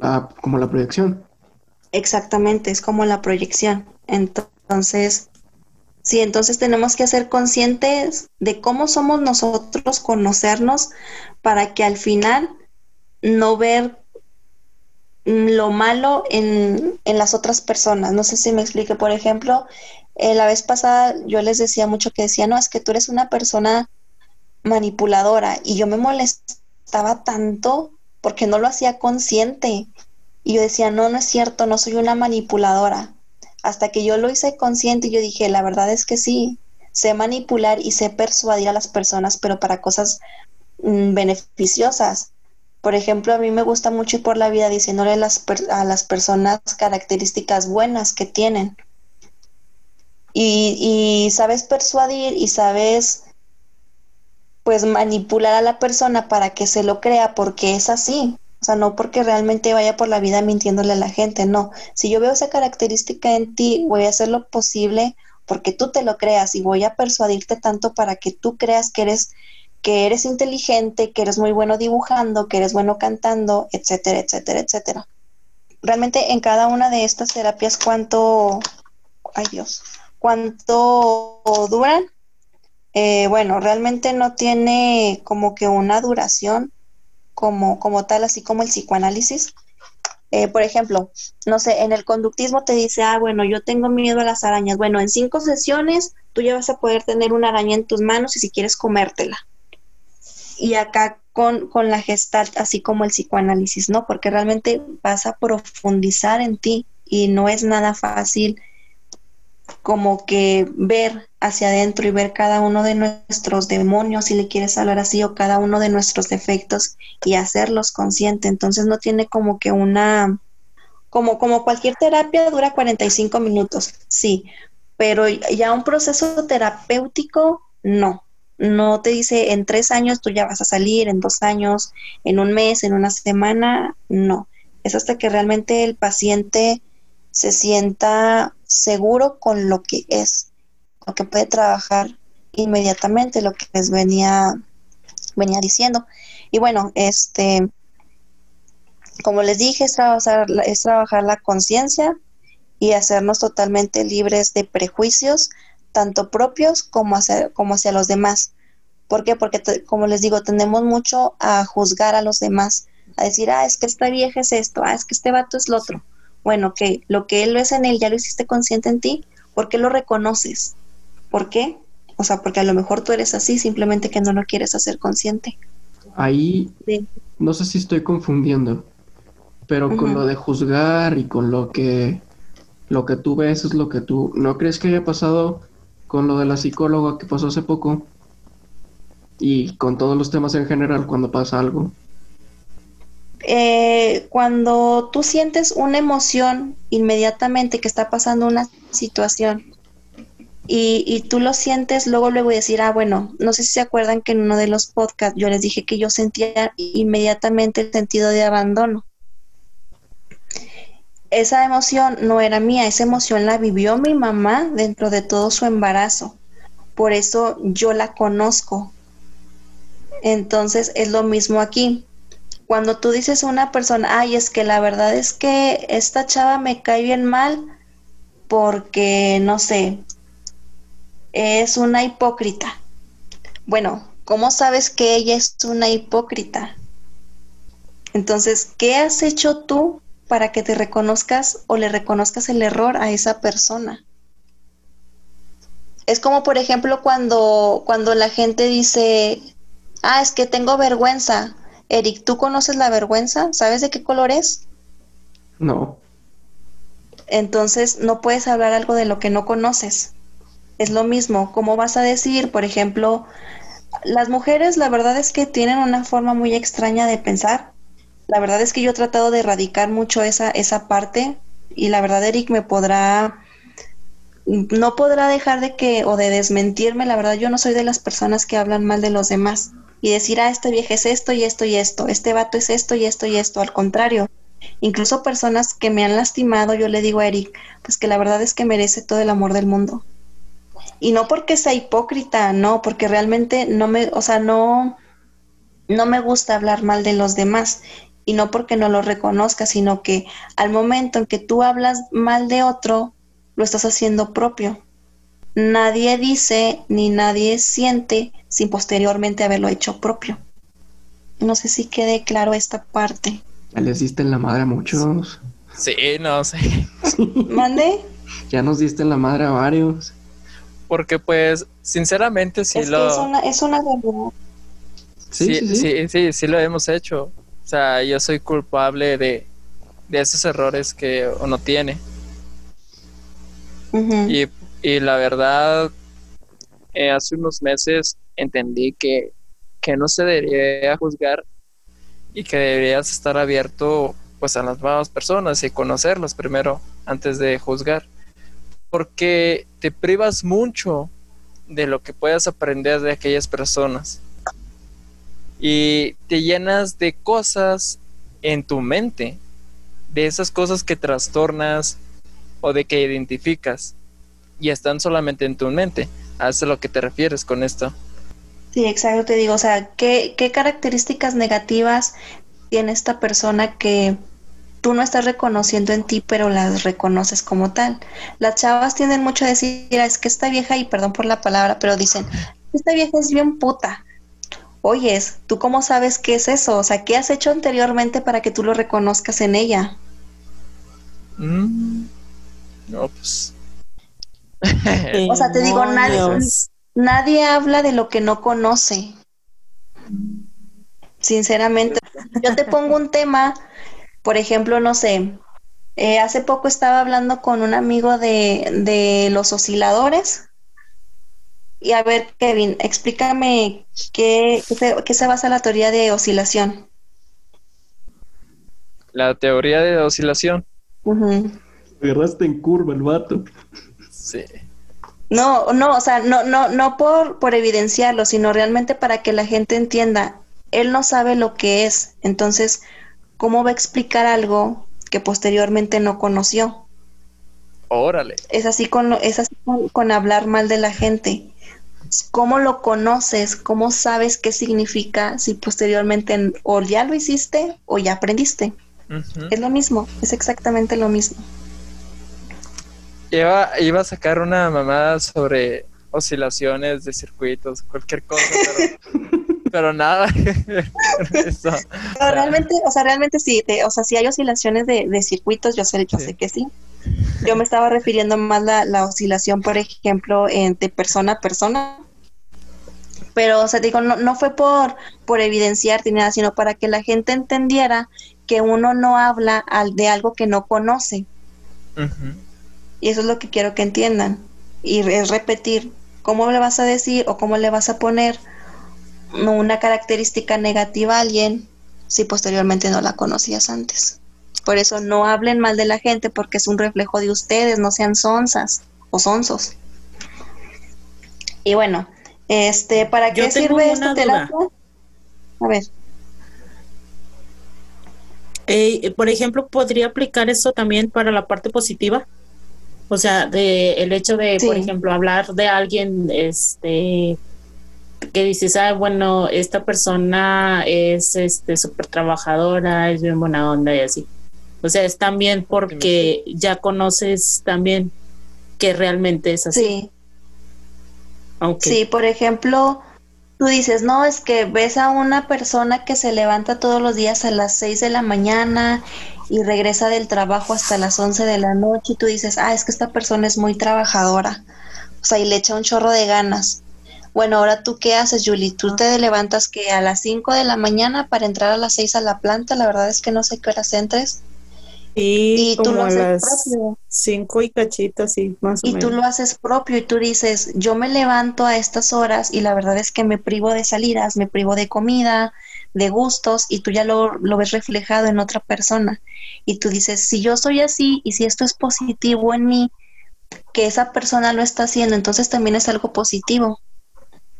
Ah, como la proyección. Exactamente, es como la proyección. Entonces, sí, entonces tenemos que ser conscientes de cómo somos nosotros, conocernos, para que al final no ver lo malo en, en las otras personas. No sé si me explique. Por ejemplo, eh, la vez pasada yo les decía mucho que decía, no, es que tú eres una persona manipuladora y yo me molestaba tanto porque no lo hacía consciente y yo decía, no, no es cierto, no soy una manipuladora. Hasta que yo lo hice consciente, yo dije, la verdad es que sí, sé manipular y sé persuadir a las personas, pero para cosas mm, beneficiosas. Por ejemplo, a mí me gusta mucho ir por la vida diciéndole a las, a las personas características buenas que tienen. Y, y sabes persuadir y sabes pues manipular a la persona para que se lo crea porque es así. O sea, no porque realmente vaya por la vida mintiéndole a la gente, no. Si yo veo esa característica en ti, voy a hacer lo posible porque tú te lo creas y voy a persuadirte tanto para que tú creas que eres que eres inteligente, que eres muy bueno dibujando, que eres bueno cantando, etcétera, etcétera, etcétera. Realmente en cada una de estas terapias cuánto ay Dios, cuánto duran? Eh, bueno, realmente no tiene como que una duración como, como tal, así como el psicoanálisis. Eh, por ejemplo, no sé, en el conductismo te dice, ah, bueno, yo tengo miedo a las arañas. Bueno, en cinco sesiones tú ya vas a poder tener una araña en tus manos y si quieres comértela. Y acá con, con la gestalt, así como el psicoanálisis, ¿no? Porque realmente vas a profundizar en ti y no es nada fácil como que ver hacia adentro y ver cada uno de nuestros demonios, si le quieres hablar así, o cada uno de nuestros defectos y hacerlos consciente. Entonces no tiene como que una, como, como cualquier terapia dura 45 minutos, sí, pero ya un proceso terapéutico, no. No te dice en tres años tú ya vas a salir, en dos años, en un mes, en una semana, no. Es hasta que realmente el paciente se sienta seguro con lo que es, lo que puede trabajar inmediatamente, lo que les venía, venía diciendo. Y bueno, este, como les dije, es trabajar, es trabajar la conciencia y hacernos totalmente libres de prejuicios, tanto propios como hacia, como hacia los demás. ¿Por qué? Porque, como les digo, tenemos mucho a juzgar a los demás, a decir, ah, es que esta vieja es esto, ah, es que este vato es lo otro bueno, que lo que él es en él ya lo hiciste consciente en ti, ¿por qué lo reconoces? ¿Por qué? O sea, porque a lo mejor tú eres así, simplemente que no lo quieres hacer consciente. Ahí no sé si estoy confundiendo, pero con lo de juzgar y con lo que lo que tú ves es lo que tú no crees que haya pasado con lo de la psicóloga que pasó hace poco y con todos los temas en general cuando pasa algo. Eh, cuando tú sientes una emoción inmediatamente que está pasando una situación y, tú lo sientes, luego le voy a decir, ah, bueno, no sé si se acuerdan que en uno de los podcasts yo les dije que yo sentía inmediatamente el sentido de abandono. Esa emoción no era mía, esa emoción la vivió mi mamá dentro de todo su embarazo. Por eso yo la conozco. Entonces es lo mismo aquí cuando tú dices a una persona, ay, es que la verdad es que esta chava me cae bien mal porque, no sé, es una hipócrita. Bueno, ¿cómo sabes que ella es una hipócrita? Entonces, ¿qué has hecho tú para que te reconozcas o le reconozcas el error a esa persona? Es como, por ejemplo, cuando, cuando la gente dice, ah, es que tengo vergüenza. Eric, ¿tú conoces la vergüenza? ¿Sabes de qué color es? No. Entonces no puedes hablar algo de lo que no conoces. Es lo mismo. ¿Cómo vas a decir, por ejemplo, las mujeres la verdad es que tienen una forma muy extraña de pensar. La verdad es que yo he tratado de erradicar mucho esa, esa parte y la verdad Eric me podrá no podrá dejar de que o de desmentirme, la verdad yo no soy de las personas que hablan mal de los demás y decir, ah, este vieja es esto y esto y esto, este vato es esto y esto y esto, al contrario, incluso personas que me han lastimado, yo le digo a Eric, pues que la verdad es que merece todo el amor del mundo. Y no porque sea hipócrita, no, porque realmente no me, o sea, no, no me gusta hablar mal de los demás y no porque no lo reconozca, sino que al momento en que tú hablas mal de otro, lo estás haciendo propio. Nadie dice ni nadie siente sin posteriormente haberlo hecho propio. No sé si quede claro esta parte. Ya les diste en la madre a muchos. Sí, no sé. ¿Mande? Ya nos diste en la madre a varios. Porque pues, sinceramente, sí es lo... Que es una, es una verdad. Sí sí sí. sí, sí, lo hemos hecho. O sea, yo soy culpable de, de esos errores que uno tiene. Y, la verdad, eh, hace unos meses entendí que, que no se debería juzgar y que deberías estar abierto pues a las nuevas personas y conocerlas primero antes de juzgar. Porque te privas mucho de lo que puedas aprender de aquellas personas y te llenas de cosas en tu mente de esas cosas que trastornas o de que identificas y están solamente en tu mente. ¿A lo que te refieres con esto? Sí, exacto, te digo, o sea, ¿qué, qué características negativas tiene esta persona que tú no estás reconociendo en ti, pero las reconoces como tal? Las chavas tienden mucho a decir, es que esta vieja, y perdón por la palabra, pero dicen, esta vieja es bien puta. Oyes, ¿tú cómo sabes qué es eso? O sea, ¿qué has hecho anteriormente para que tú lo reconozcas en ella? Mm. No, pues. o sea, te digo, nadie, nadie habla de lo que no conoce. Sinceramente, yo te pongo un tema, por ejemplo, no sé, eh, hace poco estaba hablando con un amigo de, de los osciladores. Y a ver, Kevin, explícame qué, qué, se, basa la teoría de oscilación. La teoría de oscilación agarraste en curva el vato. Sí. No, no, o sea, no, no, no por, por evidenciarlo, sino realmente para que la gente entienda. Él no sabe lo que es, entonces, ¿cómo va a explicar algo que posteriormente no conoció? Órale. Es así con, es así con, hablar mal de la gente. ¿Cómo lo conoces? ¿Cómo sabes qué significa si posteriormente o ya lo hiciste o ya aprendiste? Es lo mismo, es exactamente lo mismo. Iba, iba a sacar una mamada sobre oscilaciones de circuitos, cualquier cosa, pero, nada. realmente, o sea, realmente sí, o sea, si hay oscilaciones de, circuitos, yo sé, yo sé que sí. Yo me estaba refiriendo más la, la oscilación, por ejemplo, de persona a persona. Pero, o sea, digo, no, no fue por, por evidenciar ni nada, sino para que la gente entendiera que uno no habla al, de algo que no conoce. Y eso es lo que quiero que entiendan. Y es repetir cómo le vas a decir o cómo le vas a poner una característica negativa a alguien si posteriormente no la conocías antes. Por eso no hablen mal de la gente porque es un reflejo de ustedes, no sean sonzas o sonzos. Y bueno, este, ¿para qué sirve esta terapia? A ver. Eh, por ejemplo, podría aplicar eso también para la parte positiva. O sea, de el hecho de, por ejemplo, hablar de alguien, este, que dices, ah, bueno, esta persona es, este, súper trabajadora, es bien buena onda y así. O sea, es también porque ya conoces también que realmente es así. Sí. Sí, por ejemplo, tú dices, no, es que ves a una persona que se levanta todos los días a las 6 de la mañana y regresa del trabajo hasta las 11 de la noche y tú dices, ah, es que esta persona es muy trabajadora, o sea, y le echa un chorro de ganas. Bueno, ahora tú qué haces, Julie? Tú te levantas que a las 5 de la mañana para entrar a las 6 a la planta, la verdad es que no sé qué horas entres. Y, y tú como lo a haces las propio. cinco y cachito, así, más o Y tú menos. lo haces propio y tú dices, yo me levanto a estas horas y la verdad es que me privo de salidas, me privo de comida, de gustos y tú ya lo, lo ves reflejado en otra persona. Y tú dices, si yo soy así y si esto es positivo en mí, que esa persona lo está haciendo, entonces también es algo positivo.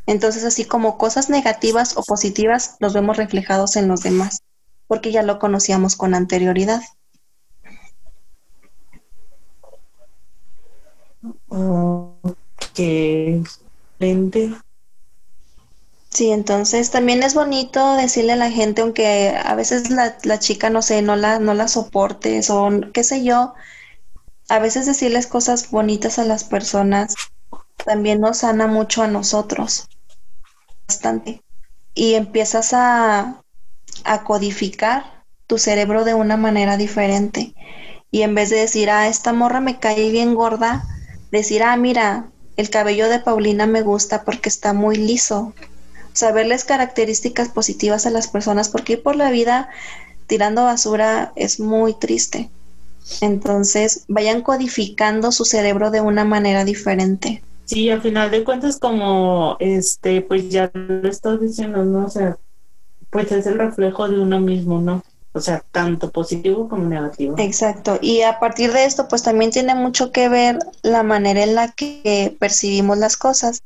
Entonces, así como cosas negativas o positivas, los vemos reflejados en los demás, porque ya lo conocíamos con anterioridad. Ok, excelente. Sí, entonces también es bonito decirle a la gente, aunque a veces la, la chica, no sé, no la, no la soportes o qué sé yo, a veces decirles cosas bonitas a las personas también nos sana mucho a nosotros, bastante. Y empiezas a, a codificar tu cerebro de una manera diferente. Y en vez de decir, ah, esta morra me cae bien gorda, decir, ah, mira, el cabello de Paulina me gusta porque está muy liso. Saberles características positivas a las personas, porque ir por la vida tirando basura es muy triste. Entonces, vayan codificando su cerebro de una manera diferente. Sí, al final de cuentas, como este, pues ya lo estás diciendo, ¿no? O sea, pues es el reflejo de uno mismo, ¿no? O sea, tanto positivo como negativo. Exacto. Y a partir de esto, pues también tiene mucho que ver la manera en la que percibimos las cosas.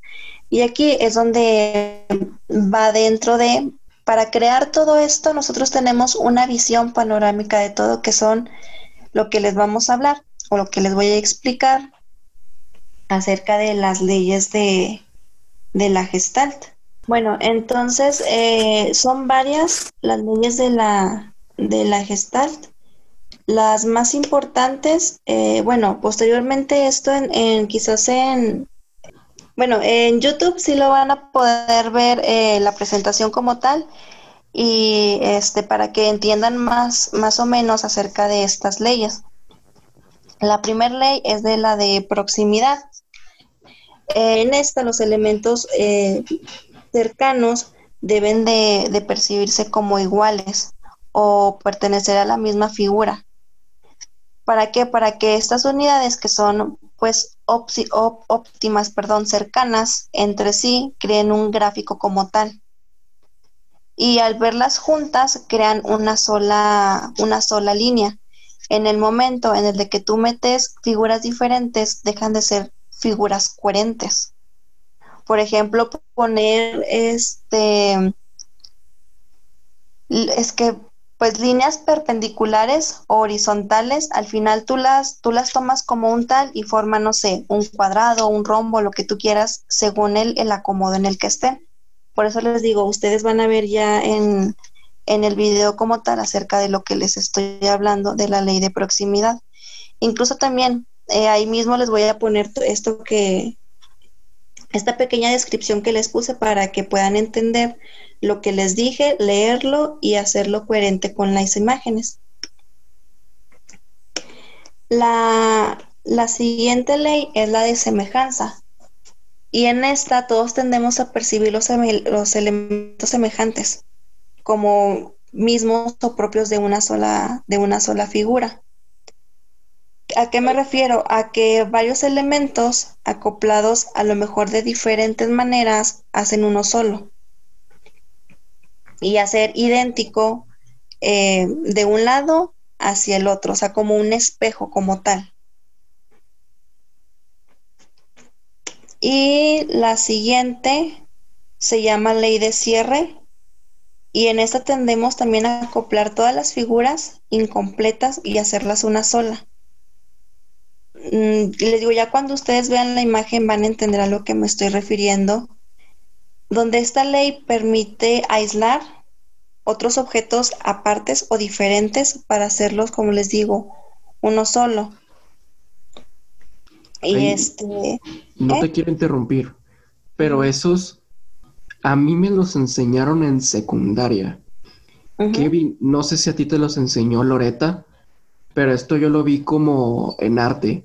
Y aquí es donde va dentro de, para crear todo esto, nosotros tenemos una visión panorámica de todo, que son lo que les vamos a hablar o lo que les voy a explicar acerca de las leyes de, de la gestalt. Bueno, entonces eh, son varias las leyes de la, de la gestalt. Las más importantes, eh, bueno, posteriormente esto en, en, quizás en, bueno, en YouTube sí lo van a poder ver eh, la presentación como tal y este para que entiendan más, más o menos acerca de estas leyes. La primera ley es de la de proximidad. En esta los elementos eh, cercanos deben de, de, percibirse como iguales o pertenecer a la misma figura. ¿Para qué? Para que estas unidades que son pues óptimas, perdón, cercanas entre sí, creen un gráfico como tal. Y al verlas juntas crean una sola, una sola línea. En el momento en el de que tú metes figuras diferentes, dejan de ser figuras coherentes. Por ejemplo, poner este es que pues líneas perpendiculares o horizontales, al final tú las, tú las tomas como un tal y forman, no sé, un cuadrado, un rombo, lo que tú quieras, según el, el acomodo en el que estén. Por eso les digo, ustedes van a ver ya en, en el video como tal acerca de lo que les estoy hablando de la ley de proximidad. Incluso también eh, ahí mismo les voy a poner esto que, esta pequeña descripción que les puse para que puedan entender lo que les dije, leerlo y hacerlo coherente con las imágenes. La, la siguiente ley es la de semejanza. Y en esta todos tendemos a percibir los, elementos semejantes como mismos o propios de una sola, de una sola figura. ¿A qué me refiero? A que varios elementos acoplados a lo mejor de diferentes maneras hacen uno solo. Y hacer idéntico eh, de un lado hacia el otro, o sea, como un espejo como tal. Y la siguiente se llama ley de cierre. Y en esta tendemos también a acoplar todas las figuras incompletas y hacerlas una sola les digo, ya cuando ustedes vean la imagen van a entender a lo que me estoy refiriendo, donde esta ley permite aislar otros objetos apartes o diferentes para hacerlos, como les digo, uno solo. Y este... No ¿eh? te quiero interrumpir, pero esos a mí me los enseñaron en secundaria. Kevin, no sé si a ti te los enseñó Loreta, pero esto yo lo vi como en arte.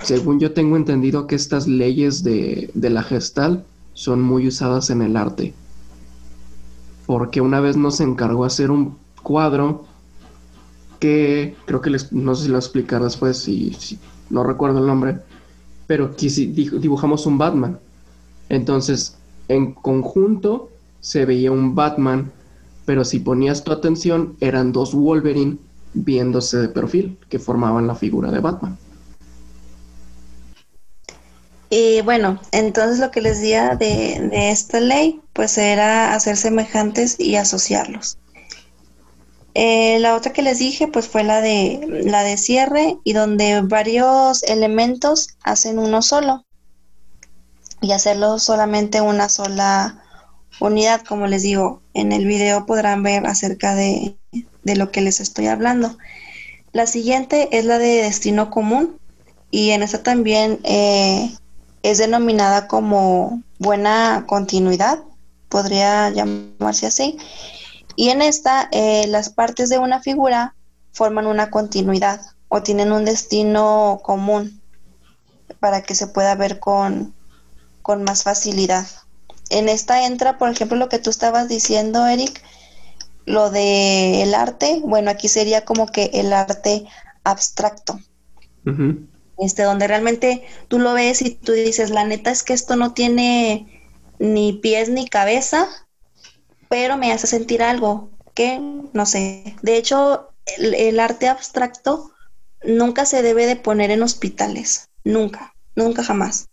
Según yo tengo entendido que estas leyes de, de la gestal son muy usadas en el arte. Porque una vez nos encargó hacer un cuadro que creo que les, no sé si lo explicar después, si, si no recuerdo el nombre, pero aquí dibujamos un Batman. Entonces, en conjunto se veía un Batman, pero si ponías tu atención eran dos Wolverine viéndose de perfil que formaban la figura de Batman. Y bueno, entonces lo que les decía de, de esta ley, pues era hacer semejantes y asociarlos. Eh, la otra que les dije, pues fue la de la de cierre y donde varios elementos hacen uno solo y hacerlo solamente una sola unidad, como les digo, en el video podrán ver acerca de, de lo que les estoy hablando. La siguiente es la de destino común y en esta también eh, es denominada como buena continuidad, podría llamarse así. Y en esta, eh, las partes de una figura forman una continuidad o tienen un destino común para que se pueda ver con, con más facilidad. En esta entra, por ejemplo, lo que tú estabas diciendo, Eric, lo de el arte, bueno, aquí sería como que el arte abstracto. Este, donde realmente tú lo ves y tú dices, la neta es que esto no tiene ni pies ni cabeza, pero me hace sentir algo que, no sé, de hecho, el, arte abstracto nunca se debe de poner en hospitales, nunca, nunca jamás.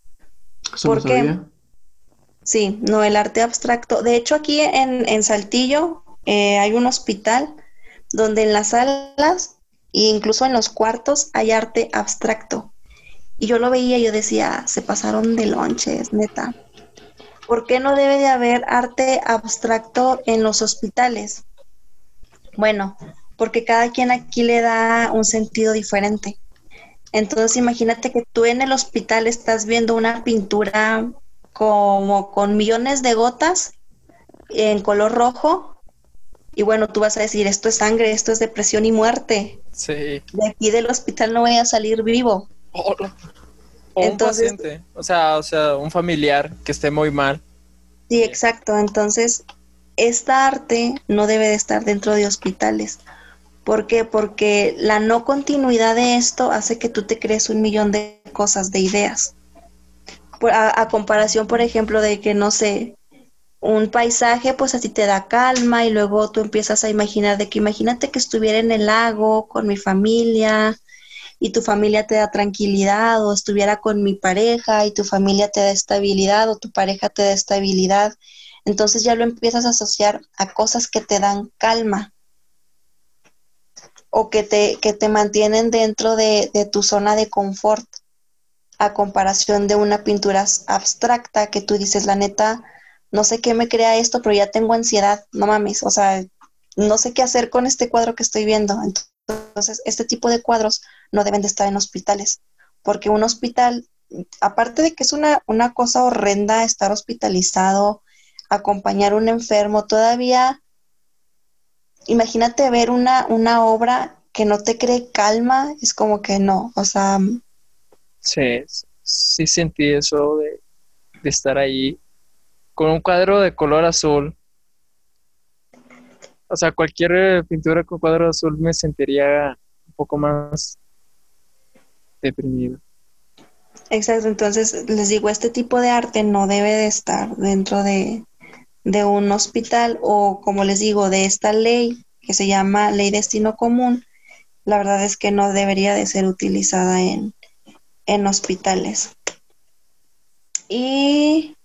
¿Por qué? Sí, no, el arte abstracto. De hecho, aquí en, en Saltillo eh, hay un hospital donde en las salas e incluso en los cuartos hay arte abstracto. Y yo lo veía y yo decía, se pasaron de lonches, neta. ¿Por qué no debe de haber arte abstracto en los hospitales? Bueno, porque cada quien aquí le da un sentido diferente. Entonces imagínate que tú en el hospital estás viendo una pintura como con millones de gotas en color rojo y bueno, tú vas a decir, esto es sangre, esto es depresión y muerte. Sí. De aquí del hospital no voy a salir vivo. O, un paciente, o sea, o sea, un familiar que esté muy mal. Sí, exacto. Entonces, esta arte no debe de estar dentro de hospitales. ¿Por qué? Porque la no continuidad de esto hace que tú te crees un millón de cosas, de ideas. a, a comparación, por ejemplo, de que, no sé, un paisaje, pues así te da calma y luego tú empiezas a imaginar de que imagínate que estuviera en el lago con mi familia y tu familia te da tranquilidad o estuviera con mi pareja y tu familia te da estabilidad o tu pareja te da estabilidad. Entonces ya lo empiezas a asociar a cosas que te dan calma o que te, que te mantienen dentro de, de tu zona de confort a comparación de una pintura abstracta que tú dices, la neta, no sé qué me crea esto, pero ya tengo ansiedad, no mames, o sea, no sé qué hacer con este cuadro que estoy viendo. Entonces, este tipo de cuadros no deben de estar en hospitales, porque un hospital, aparte de que es una, una cosa horrenda estar hospitalizado, acompañar a un enfermo, todavía, imagínate ver una, una obra que no te cree calma, es como que no, o sea... Sí, sí sentí eso de, de estar ahí con un cuadro de color azul. O sea, cualquier eh, pintura con cuadro azul me sentiría un poco más deprimido. Exacto, entonces les digo, este tipo de arte no debe de estar dentro de, de un hospital o como les digo, de esta ley que se llama ley destino común, la verdad es que no debería de ser utilizada en, en hospitales. Y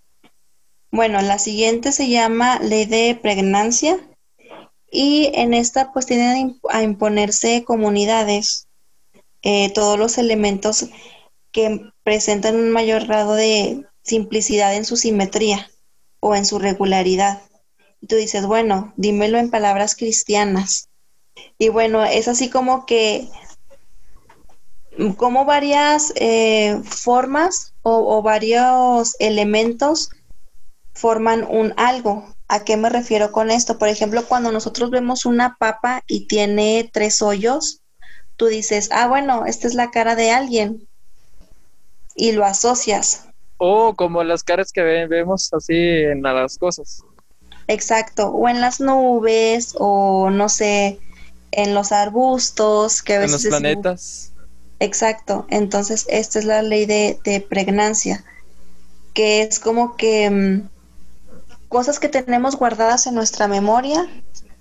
bueno, la siguiente se llama ley de pregnancia y en esta pues tienen a imponerse comunidades eh, todos los elementos que presentan un mayor grado de simplicidad en su simetría o en su regularidad. Y tú dices, bueno, dímelo en palabras cristianas. Y bueno, es así como que, como varias eh, formas o varios elementos forman un algo. ¿A qué me refiero con esto? Por ejemplo, cuando nosotros vemos una papa y tiene tres hoyos, tú dices, ah, bueno, esta es la cara de alguien. Y lo asocias. O como las caras que vemos así en las cosas. Exacto, o en las nubes, o no sé, en los arbustos, que a En veces... los es- planetas. Exacto, entonces esta es la ley de, de pregnancia, que es como que mm, cosas que tenemos guardadas en nuestra memoria,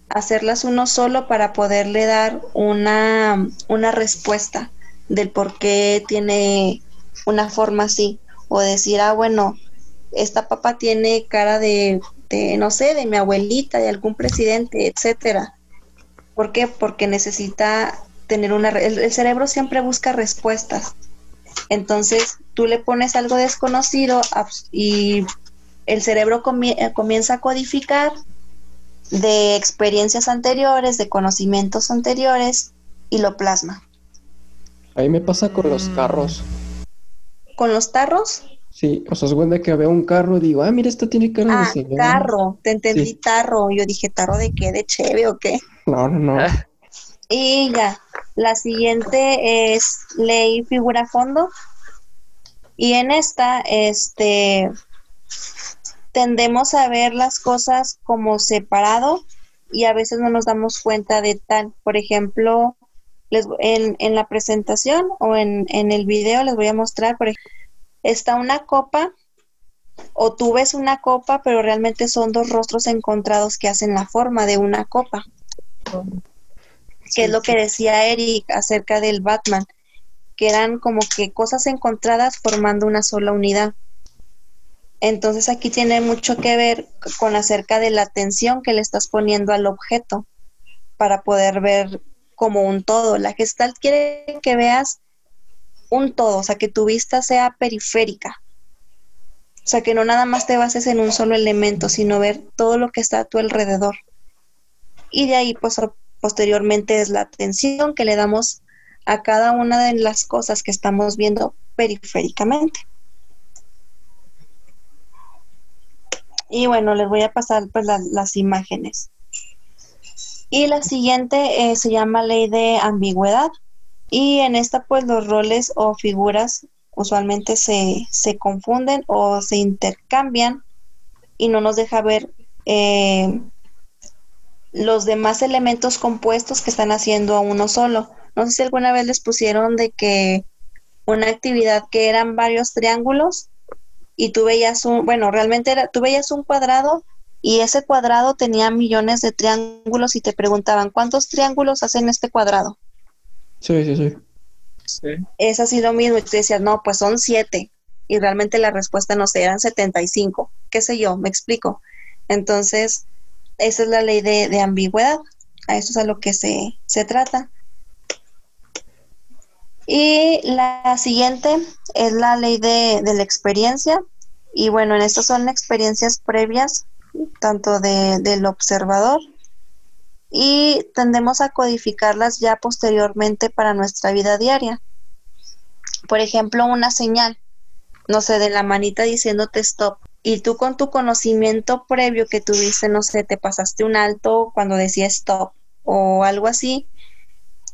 hacerlas uno solo para poderle dar una, una respuesta del por qué tiene una forma así, o decir, ah, bueno, esta papa tiene cara de, no sé, de mi abuelita, de algún presidente, etcétera. ¿Por qué? Porque necesita tener una... El, cerebro siempre busca respuestas. Entonces, tú le pones algo desconocido y el cerebro eh, comienza a codificar de experiencias anteriores, de conocimientos anteriores y lo plasma. A mí me pasa con los Mm. carros. Con los tarros, Sí, o sea, es cuenta que veo un carro y digo, ah, mira, esto tiene cara de ah, señor. carro, te entendí Sí. tarro. Yo dije, ¿tarro de qué? ¿De cheve o qué? No, no, no. Ah, Y ya, la siguiente es ley figura fondo. Y en esta, este, tendemos a ver las cosas como separado y a veces no nos damos cuenta de tal. Por ejemplo, les, en, en la presentación o en, en el video les voy a mostrar, por ejemplo, está una copa o tú ves una copa, pero realmente son dos rostros encontrados que hacen la forma de una copa que es lo que decía Eric acerca del Batman, que eran como que cosas encontradas formando una sola unidad. Entonces aquí tiene mucho que ver con acerca de la atención que le estás poniendo al objeto para poder ver como un todo. La Gestalt quiere que veas un todo, o sea, que tu vista sea periférica. O sea, que no nada más te bases en un solo elemento, sino ver todo lo que está a tu alrededor. Y de ahí, pues, posteriormente es la atención que le damos a cada una de las cosas que estamos viendo periféricamente. Y bueno, les voy a pasar pues, la- las imágenes. Y la siguiente eh, se llama ley de ambigüedad. Y en esta pues los roles o figuras usualmente se, se confunden o se intercambian y no nos deja ver eh, los demás elementos compuestos que están haciendo a uno solo. No sé si alguna vez les pusieron de que una actividad que eran varios triángulos y tú veías un, bueno, realmente era, tú veías un cuadrado y ese cuadrado tenía millones de triángulos y te preguntaban, ¿cuántos triángulos hacen este cuadrado? Sí, sí, sí. sí. Es así lo mismo y tú decías, no, pues son siete y realmente la respuesta no sé, eran 75, qué sé yo, me explico. Entonces, esa es la ley de, de ambigüedad. A eso es a lo que se, se trata. Y la siguiente es la ley de, de la experiencia. Y bueno, en estas son experiencias previas, tanto de, del observador, y tendemos a codificarlas ya posteriormente para nuestra vida diaria. Por ejemplo, una señal, no sé, de la manita diciéndote stop y tú con tu conocimiento previo que tuviste, no sé, te pasaste un alto cuando decía stop o algo así,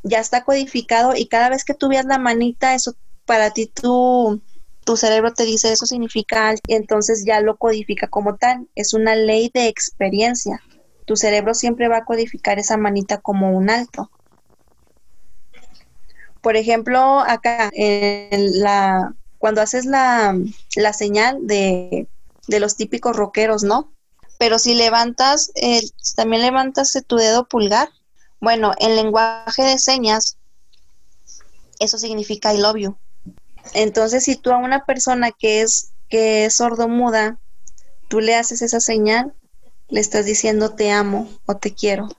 ya está codificado y cada vez que tú veas la manita, eso para ti tu, tu cerebro te dice eso significa y entonces ya lo codifica como tal. Es una ley de experiencia. Tu cerebro siempre va a codificar esa manita como un alto. Por ejemplo, acá en la cuando haces la, la señal de, de los típicos rockeros, ¿no? Pero si levantas, también levantas tu dedo pulgar. Bueno, en lenguaje de señas, eso significa I love you. Entonces, si tú a una persona que es, que es sordomuda, tú le haces esa señal, le estás diciendo te amo o te quiero.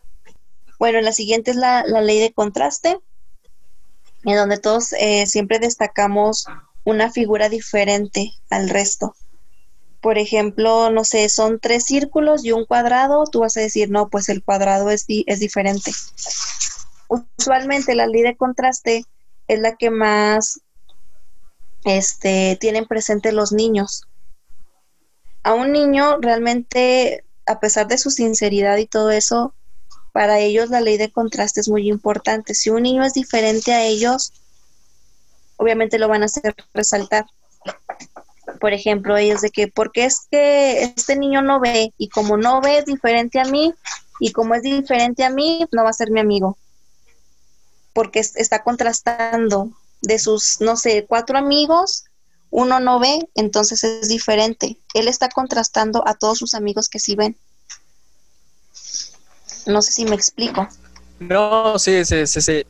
Bueno, la siguiente es la, la ley de contraste, en donde todos eh, siempre destacamos una figura diferente al resto. Por ejemplo, no sé, son tres círculos y un cuadrado, tú vas a decir, no, pues el cuadrado es, di es diferente. Usualmente la ley de contraste es la que más este, tienen presente los niños. A un niño realmente, a pesar de su sinceridad y todo eso, para ellos la ley de contraste es muy importante. Si un niño es diferente a ellos, obviamente lo van a hacer resaltar. Por ejemplo, ellos de que, porque es que este niño no ve y como no ve es diferente a mí y como es diferente a mí, no va a ser mi amigo. porque está contrastando de sus, no sé, cuatro amigos, uno no ve, entonces es diferente. Él está contrastando a todos sus amigos que sí ven. No sé si me explico. No, sí, sí, sí, sí.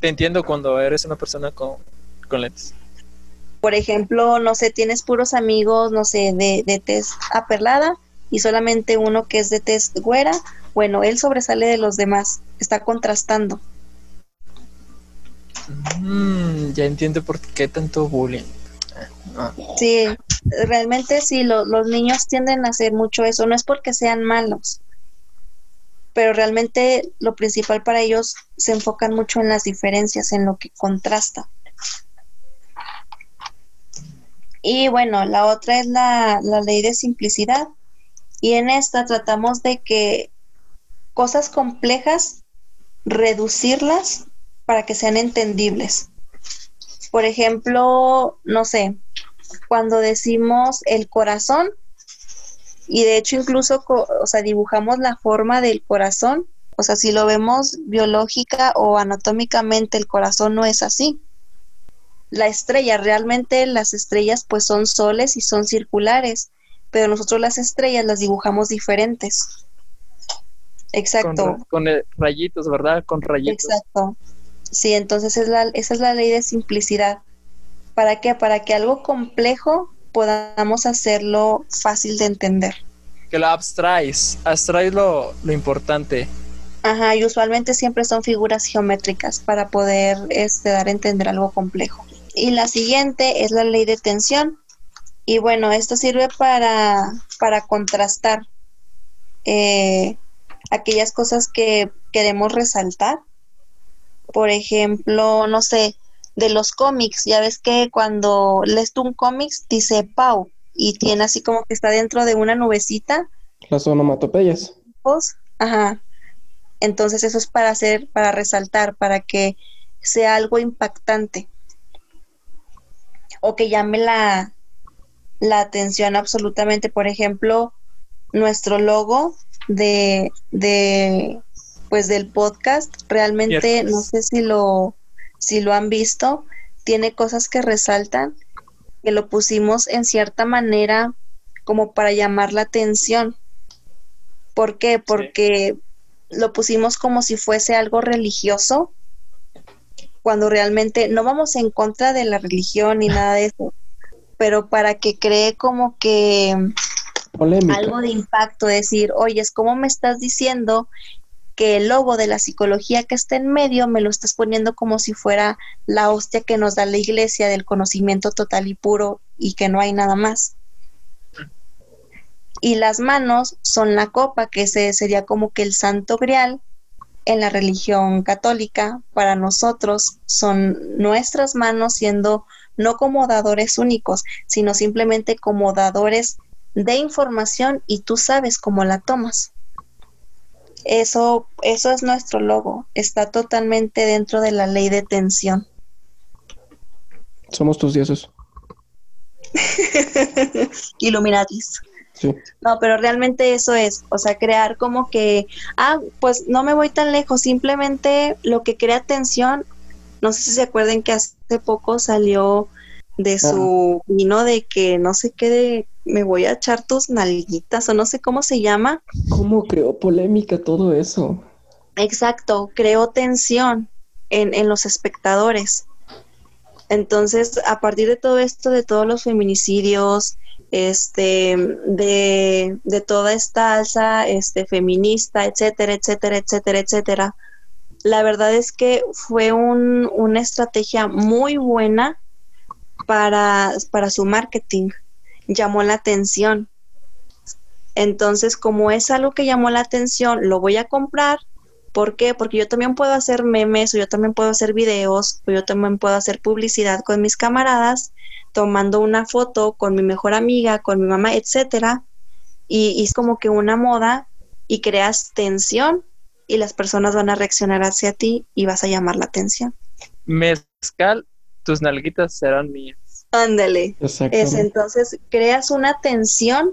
Te entiendo cuando eres una persona con, con lentes. Por ejemplo, no sé, tienes puros amigos, no sé, de, de tez aperlada y solamente uno que es de tez güera. Bueno, él sobresale de los demás, está contrastando. Mm, ya entiendo por qué tanto bullying. Ah. Sí, realmente sí, los niños tienden a hacer mucho eso. No es porque sean malos, pero realmente lo principal para ellos se enfocan mucho en las diferencias, en lo que contrasta. Y bueno, la otra es la, la ley de simplicidad. Y en esta tratamos de que cosas complejas, reducirlas para que sean entendibles. Por ejemplo, no sé, cuando decimos el corazón, y de hecho incluso, o sea, dibujamos la forma del corazón, o sea, si lo vemos biológica o anatómicamente, el corazón no es así. La estrella, realmente las estrellas pues son soles y son circulares, pero nosotros las estrellas las dibujamos diferentes. Exacto. Con, rayitos, ¿verdad? Con rayitos. Exacto. Sí, entonces es la, esa es la ley de simplicidad. ¿Para qué? Para que algo complejo podamos hacerlo fácil de entender. Que lo abstraes, abstraes lo, lo importante. Ajá, y usualmente siempre son figuras geométricas para poder este, dar a entender algo complejo. Y la siguiente es la ley de tensión. Y bueno, esto sirve para, para contrastar eh, aquellas cosas que queremos resaltar por ejemplo, no sé, de los cómics, ya ves que cuando lees tú un cómics dice Pau y tiene así como que está dentro de una nubecita. Las onomatopeyas. Ajá. Entonces eso es para hacer, para resaltar, para que sea algo impactante o que llame la, la atención absolutamente. Por ejemplo, nuestro logo de, de pues del podcast. Realmente no sé si lo, si lo han visto. Tiene cosas que resaltan, que lo pusimos en cierta manera como para llamar la atención. ¿Por qué? Porque lo pusimos como si fuese algo religioso, cuando realmente no vamos en contra de la religión ni nada de eso, pero para que cree como que algo de impacto, decir, oye, es como me estás diciendo que el logo de la psicología que está en medio me lo estás poniendo como si fuera la hostia que nos da la iglesia del conocimiento total y puro y que no hay nada más. Y las manos son la copa, que ese sería como que el santo grial en la religión católica. Para nosotros son nuestras manos siendo no como dadores únicos, sino simplemente como dadores de información y tú sabes cómo la tomas. Eso, eso es nuestro logo. Está totalmente dentro de la ley de tensión. Somos tus dioses. Illuminatis. Sí. No, pero realmente eso es, o sea, crear como que, ah, pues no me voy tan lejos, simplemente lo que crea tensión, no sé si se acuerden que hace poco salió de su vino de que no sé qué de me voy a echar tus nalguitas o no sé cómo se llama. ¿Cómo creó polémica todo eso? Exacto, creó tensión en, en los espectadores. Entonces, a partir de todo esto, de todos los feminicidios, este, de, de toda esta alza este, feminista, etcétera, etcétera, etcétera, etcétera, la verdad es que fue un, una estrategia muy buena para, para su marketing. Llamó la atención. Entonces, como es algo que llamó la atención, lo voy a comprar. ¿Por qué? Porque yo también puedo hacer memes, o yo también puedo hacer videos, o yo también puedo hacer publicidad con mis camaradas, tomando una foto con mi mejor amiga, con mi mamá, etcétera. Y, y es como que una moda y creas tensión y las personas van a reaccionar hacia ti y vas a llamar la atención. Mezcal tus nalguitas serán mías. Ándale. Es entonces creas una tensión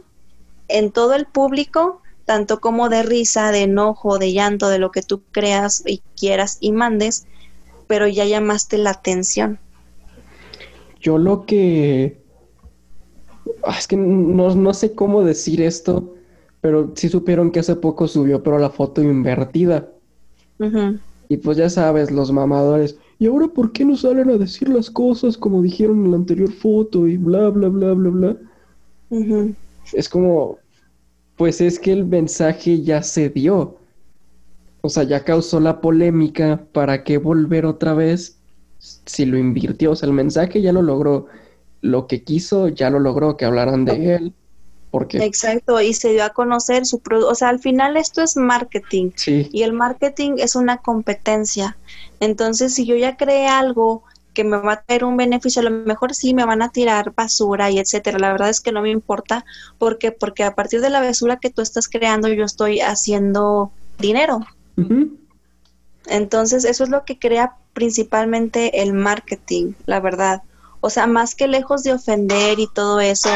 en todo el público, tanto como de risa, de enojo, de llanto, de lo que tú creas y quieras y mandes, pero ya llamaste la atención. Yo lo que... Ah, es que no, no sé cómo decir esto, pero sí supieron que hace poco subió, pero la foto invertida. Ujú. Y pues ya sabes, los mamadores. ¿Y ahora por qué no salen a decir las cosas como dijeron en la anterior foto y bla, bla, bla, bla, bla? Ujú. Es como, pues es que el mensaje ya se dio. O sea, ya causó la polémica. ¿Para qué volver otra vez si lo invirtió? O sea, el mensaje ya lo logró. Lo que quiso ya lo logró, que hablaran de él. Porque Exacto, y se dio a conocer su producto. O sea, al final esto es marketing. sí, Y el marketing es una competencia. Entonces, si yo ya creé algo que me va a traer un beneficio, a lo mejor sí me van a tirar basura y etcétera. La verdad es que no me importa. ¿Por qué? Porque a partir de la basura que tú estás creando, yo estoy haciendo dinero. Entonces, eso es lo que crea principalmente el marketing, la verdad. O sea, más que lejos de ofender y todo eso,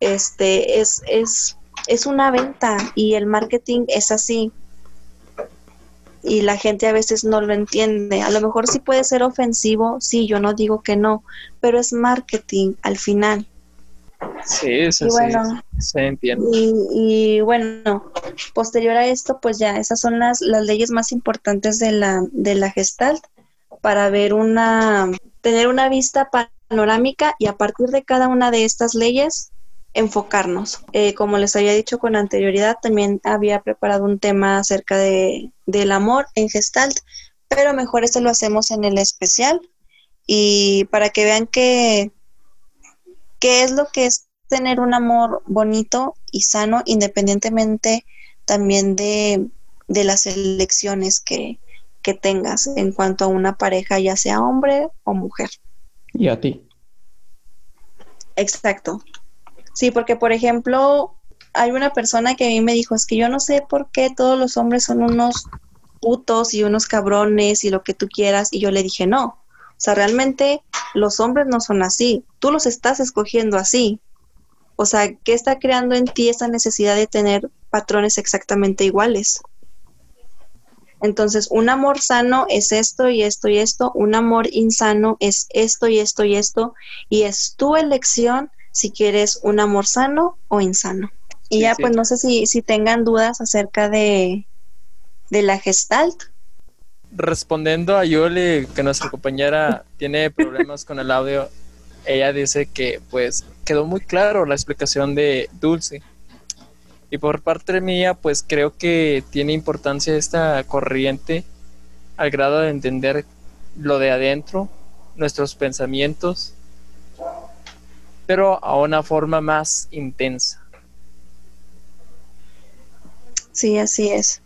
este es, es, es una venta y el marketing es así. Y la gente a veces no lo entiende. A lo mejor sí puede ser ofensivo, sí, yo no digo que no, pero es marketing al final. Sí, eso Y sí, bueno. se entiende. Y, y bueno, posterior a esto, pues ya esas son las, las leyes más importantes de la, de la Gestalt para ver una, tener una vista panorámica y a partir de cada una de estas leyes enfocarnos. Eh, como les había dicho con anterioridad, también había preparado un tema acerca de, del amor en Gestalt, pero mejor este lo hacemos en el especial y para que vean que qué es lo que es tener un amor bonito y sano, independientemente también de, de las elecciones que, que tengas en cuanto a una pareja, ya sea hombre o mujer. y a ti. Exacto. Sí, porque por ejemplo, hay una persona que a mí me dijo, es que yo no sé por qué todos los hombres son unos putos y unos cabrones y lo que tú quieras, y yo le dije, no, sea, realmente los hombres no son así, tú los estás escogiendo así. O sea, ¿qué está creando en ti esa necesidad de tener patrones exactamente iguales? Entonces, un amor sano es esto y esto y esto, un amor insano es esto y esto y esto, y es tu elección si quieres un amor sano o insano. Y Sí, ya, sí. pues no sé si, si tengan dudas acerca de, de la gestalt. Respondiendo a Yuli, que nuestra compañera tiene problemas con el audio, ella dice que pues quedó muy claro la explicación de Dulce. Y por parte mía, pues creo que tiene importancia esta corriente al grado de entender lo de adentro, nuestros pensamientos, pero a una forma más intensa. Sí, así es.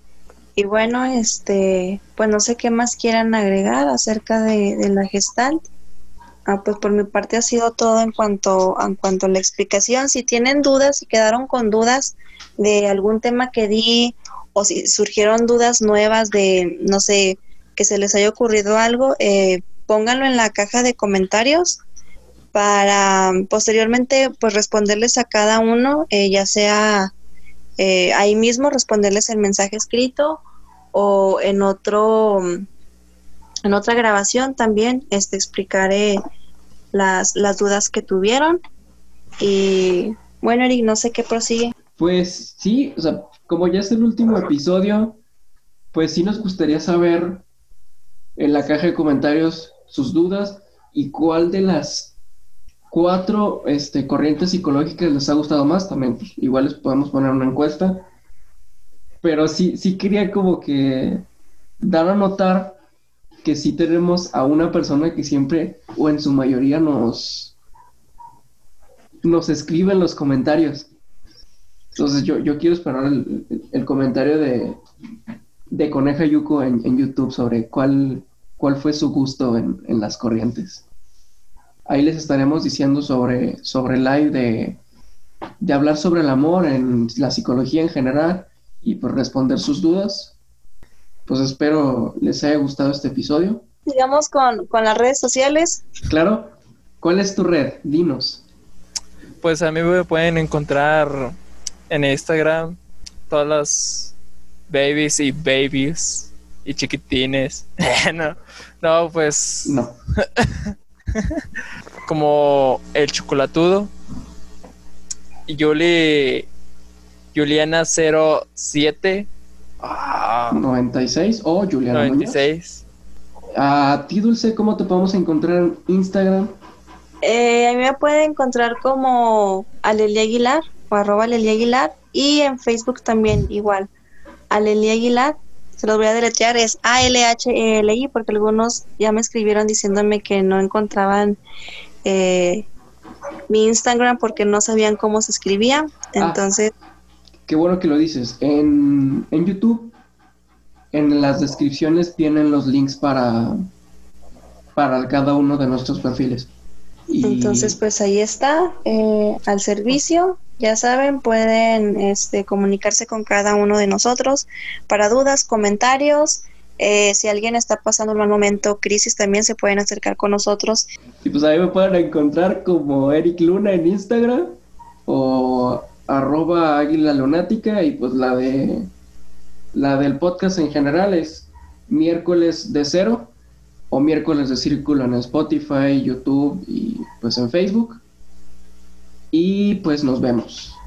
Y bueno, este, pues no sé qué más quieran agregar acerca de, la gestalt. Ah, pues por mi parte ha sido todo en cuanto, en cuanto a la explicación. Si tienen dudas, si quedaron con dudas de algún tema que di, o si surgieron dudas nuevas de, no sé, que se les haya ocurrido algo, eh, pónganlo en la caja de comentarios para posteriormente pues responderles a cada uno, eh, ya sea eh, ahí mismo responderles el mensaje escrito o en otro en otra grabación también este explicaré las, las dudas que tuvieron. Y bueno Eric no sé qué prosigue. Pues sí, como ya es el último episodio, pues sí nos gustaría saber en la caja de comentarios sus dudas y cuál de las cuatro este, corrientes psicológicas les ha gustado más. También, pues, igual les podemos poner una encuesta. Pero sí, sí quería como que dar a notar que sí tenemos a una persona que siempre, o en su mayoría, nos, nos escribe en los comentarios. Entonces yo, yo quiero esperar el, comentario de, de Coneja Yuko en, en YouTube sobre cuál, cuál fue su gusto en, en las corrientes. Ahí les estaremos diciendo sobre, sobre el live de, de hablar sobre el amor, en la psicología en general y pues responder sus dudas. Pues espero les haya gustado este episodio. sigamos con, con las redes sociales Claro, ¿cuál es tu red? Dinos. Pues a mí me pueden encontrar en Instagram todas las babies y babies y chiquitines. no, no, pues. No. como el chocolatudo. Yuli. Juliana 07. Ah, 96 o Juliana 96. A ti, Dulce, ¿cómo te podemos encontrar en Instagram? Eh, a mí me pueden encontrar como Alelia Aguilar o arroba Alelia Aguilar y en Facebook también igual. Alelia Aguilar, se los voy a deletrear, es A-L-H-E-L-I porque algunos ya me escribieron diciéndome que no encontraban eh, mi Instagram porque no sabían cómo se escribía. Ah. Entonces... qué bueno que lo dices. En, en YouTube en las descripciones tienen los links para, para cada uno de nuestros perfiles. Entonces, pues ahí está, eh, al servicio. Ya saben, pueden este, comunicarse con cada uno de nosotros para dudas, comentarios. Eh, si alguien está pasando un mal momento, crisis, también se pueden acercar con nosotros. Y pues ahí me pueden encontrar como Eric Luna en Instagram o arroba águila lunática y pues la de la del podcast en general es miércoles de cero o miércoles de círculo en Spotify, YouTube y pues en Facebook. Y pues nos vemos.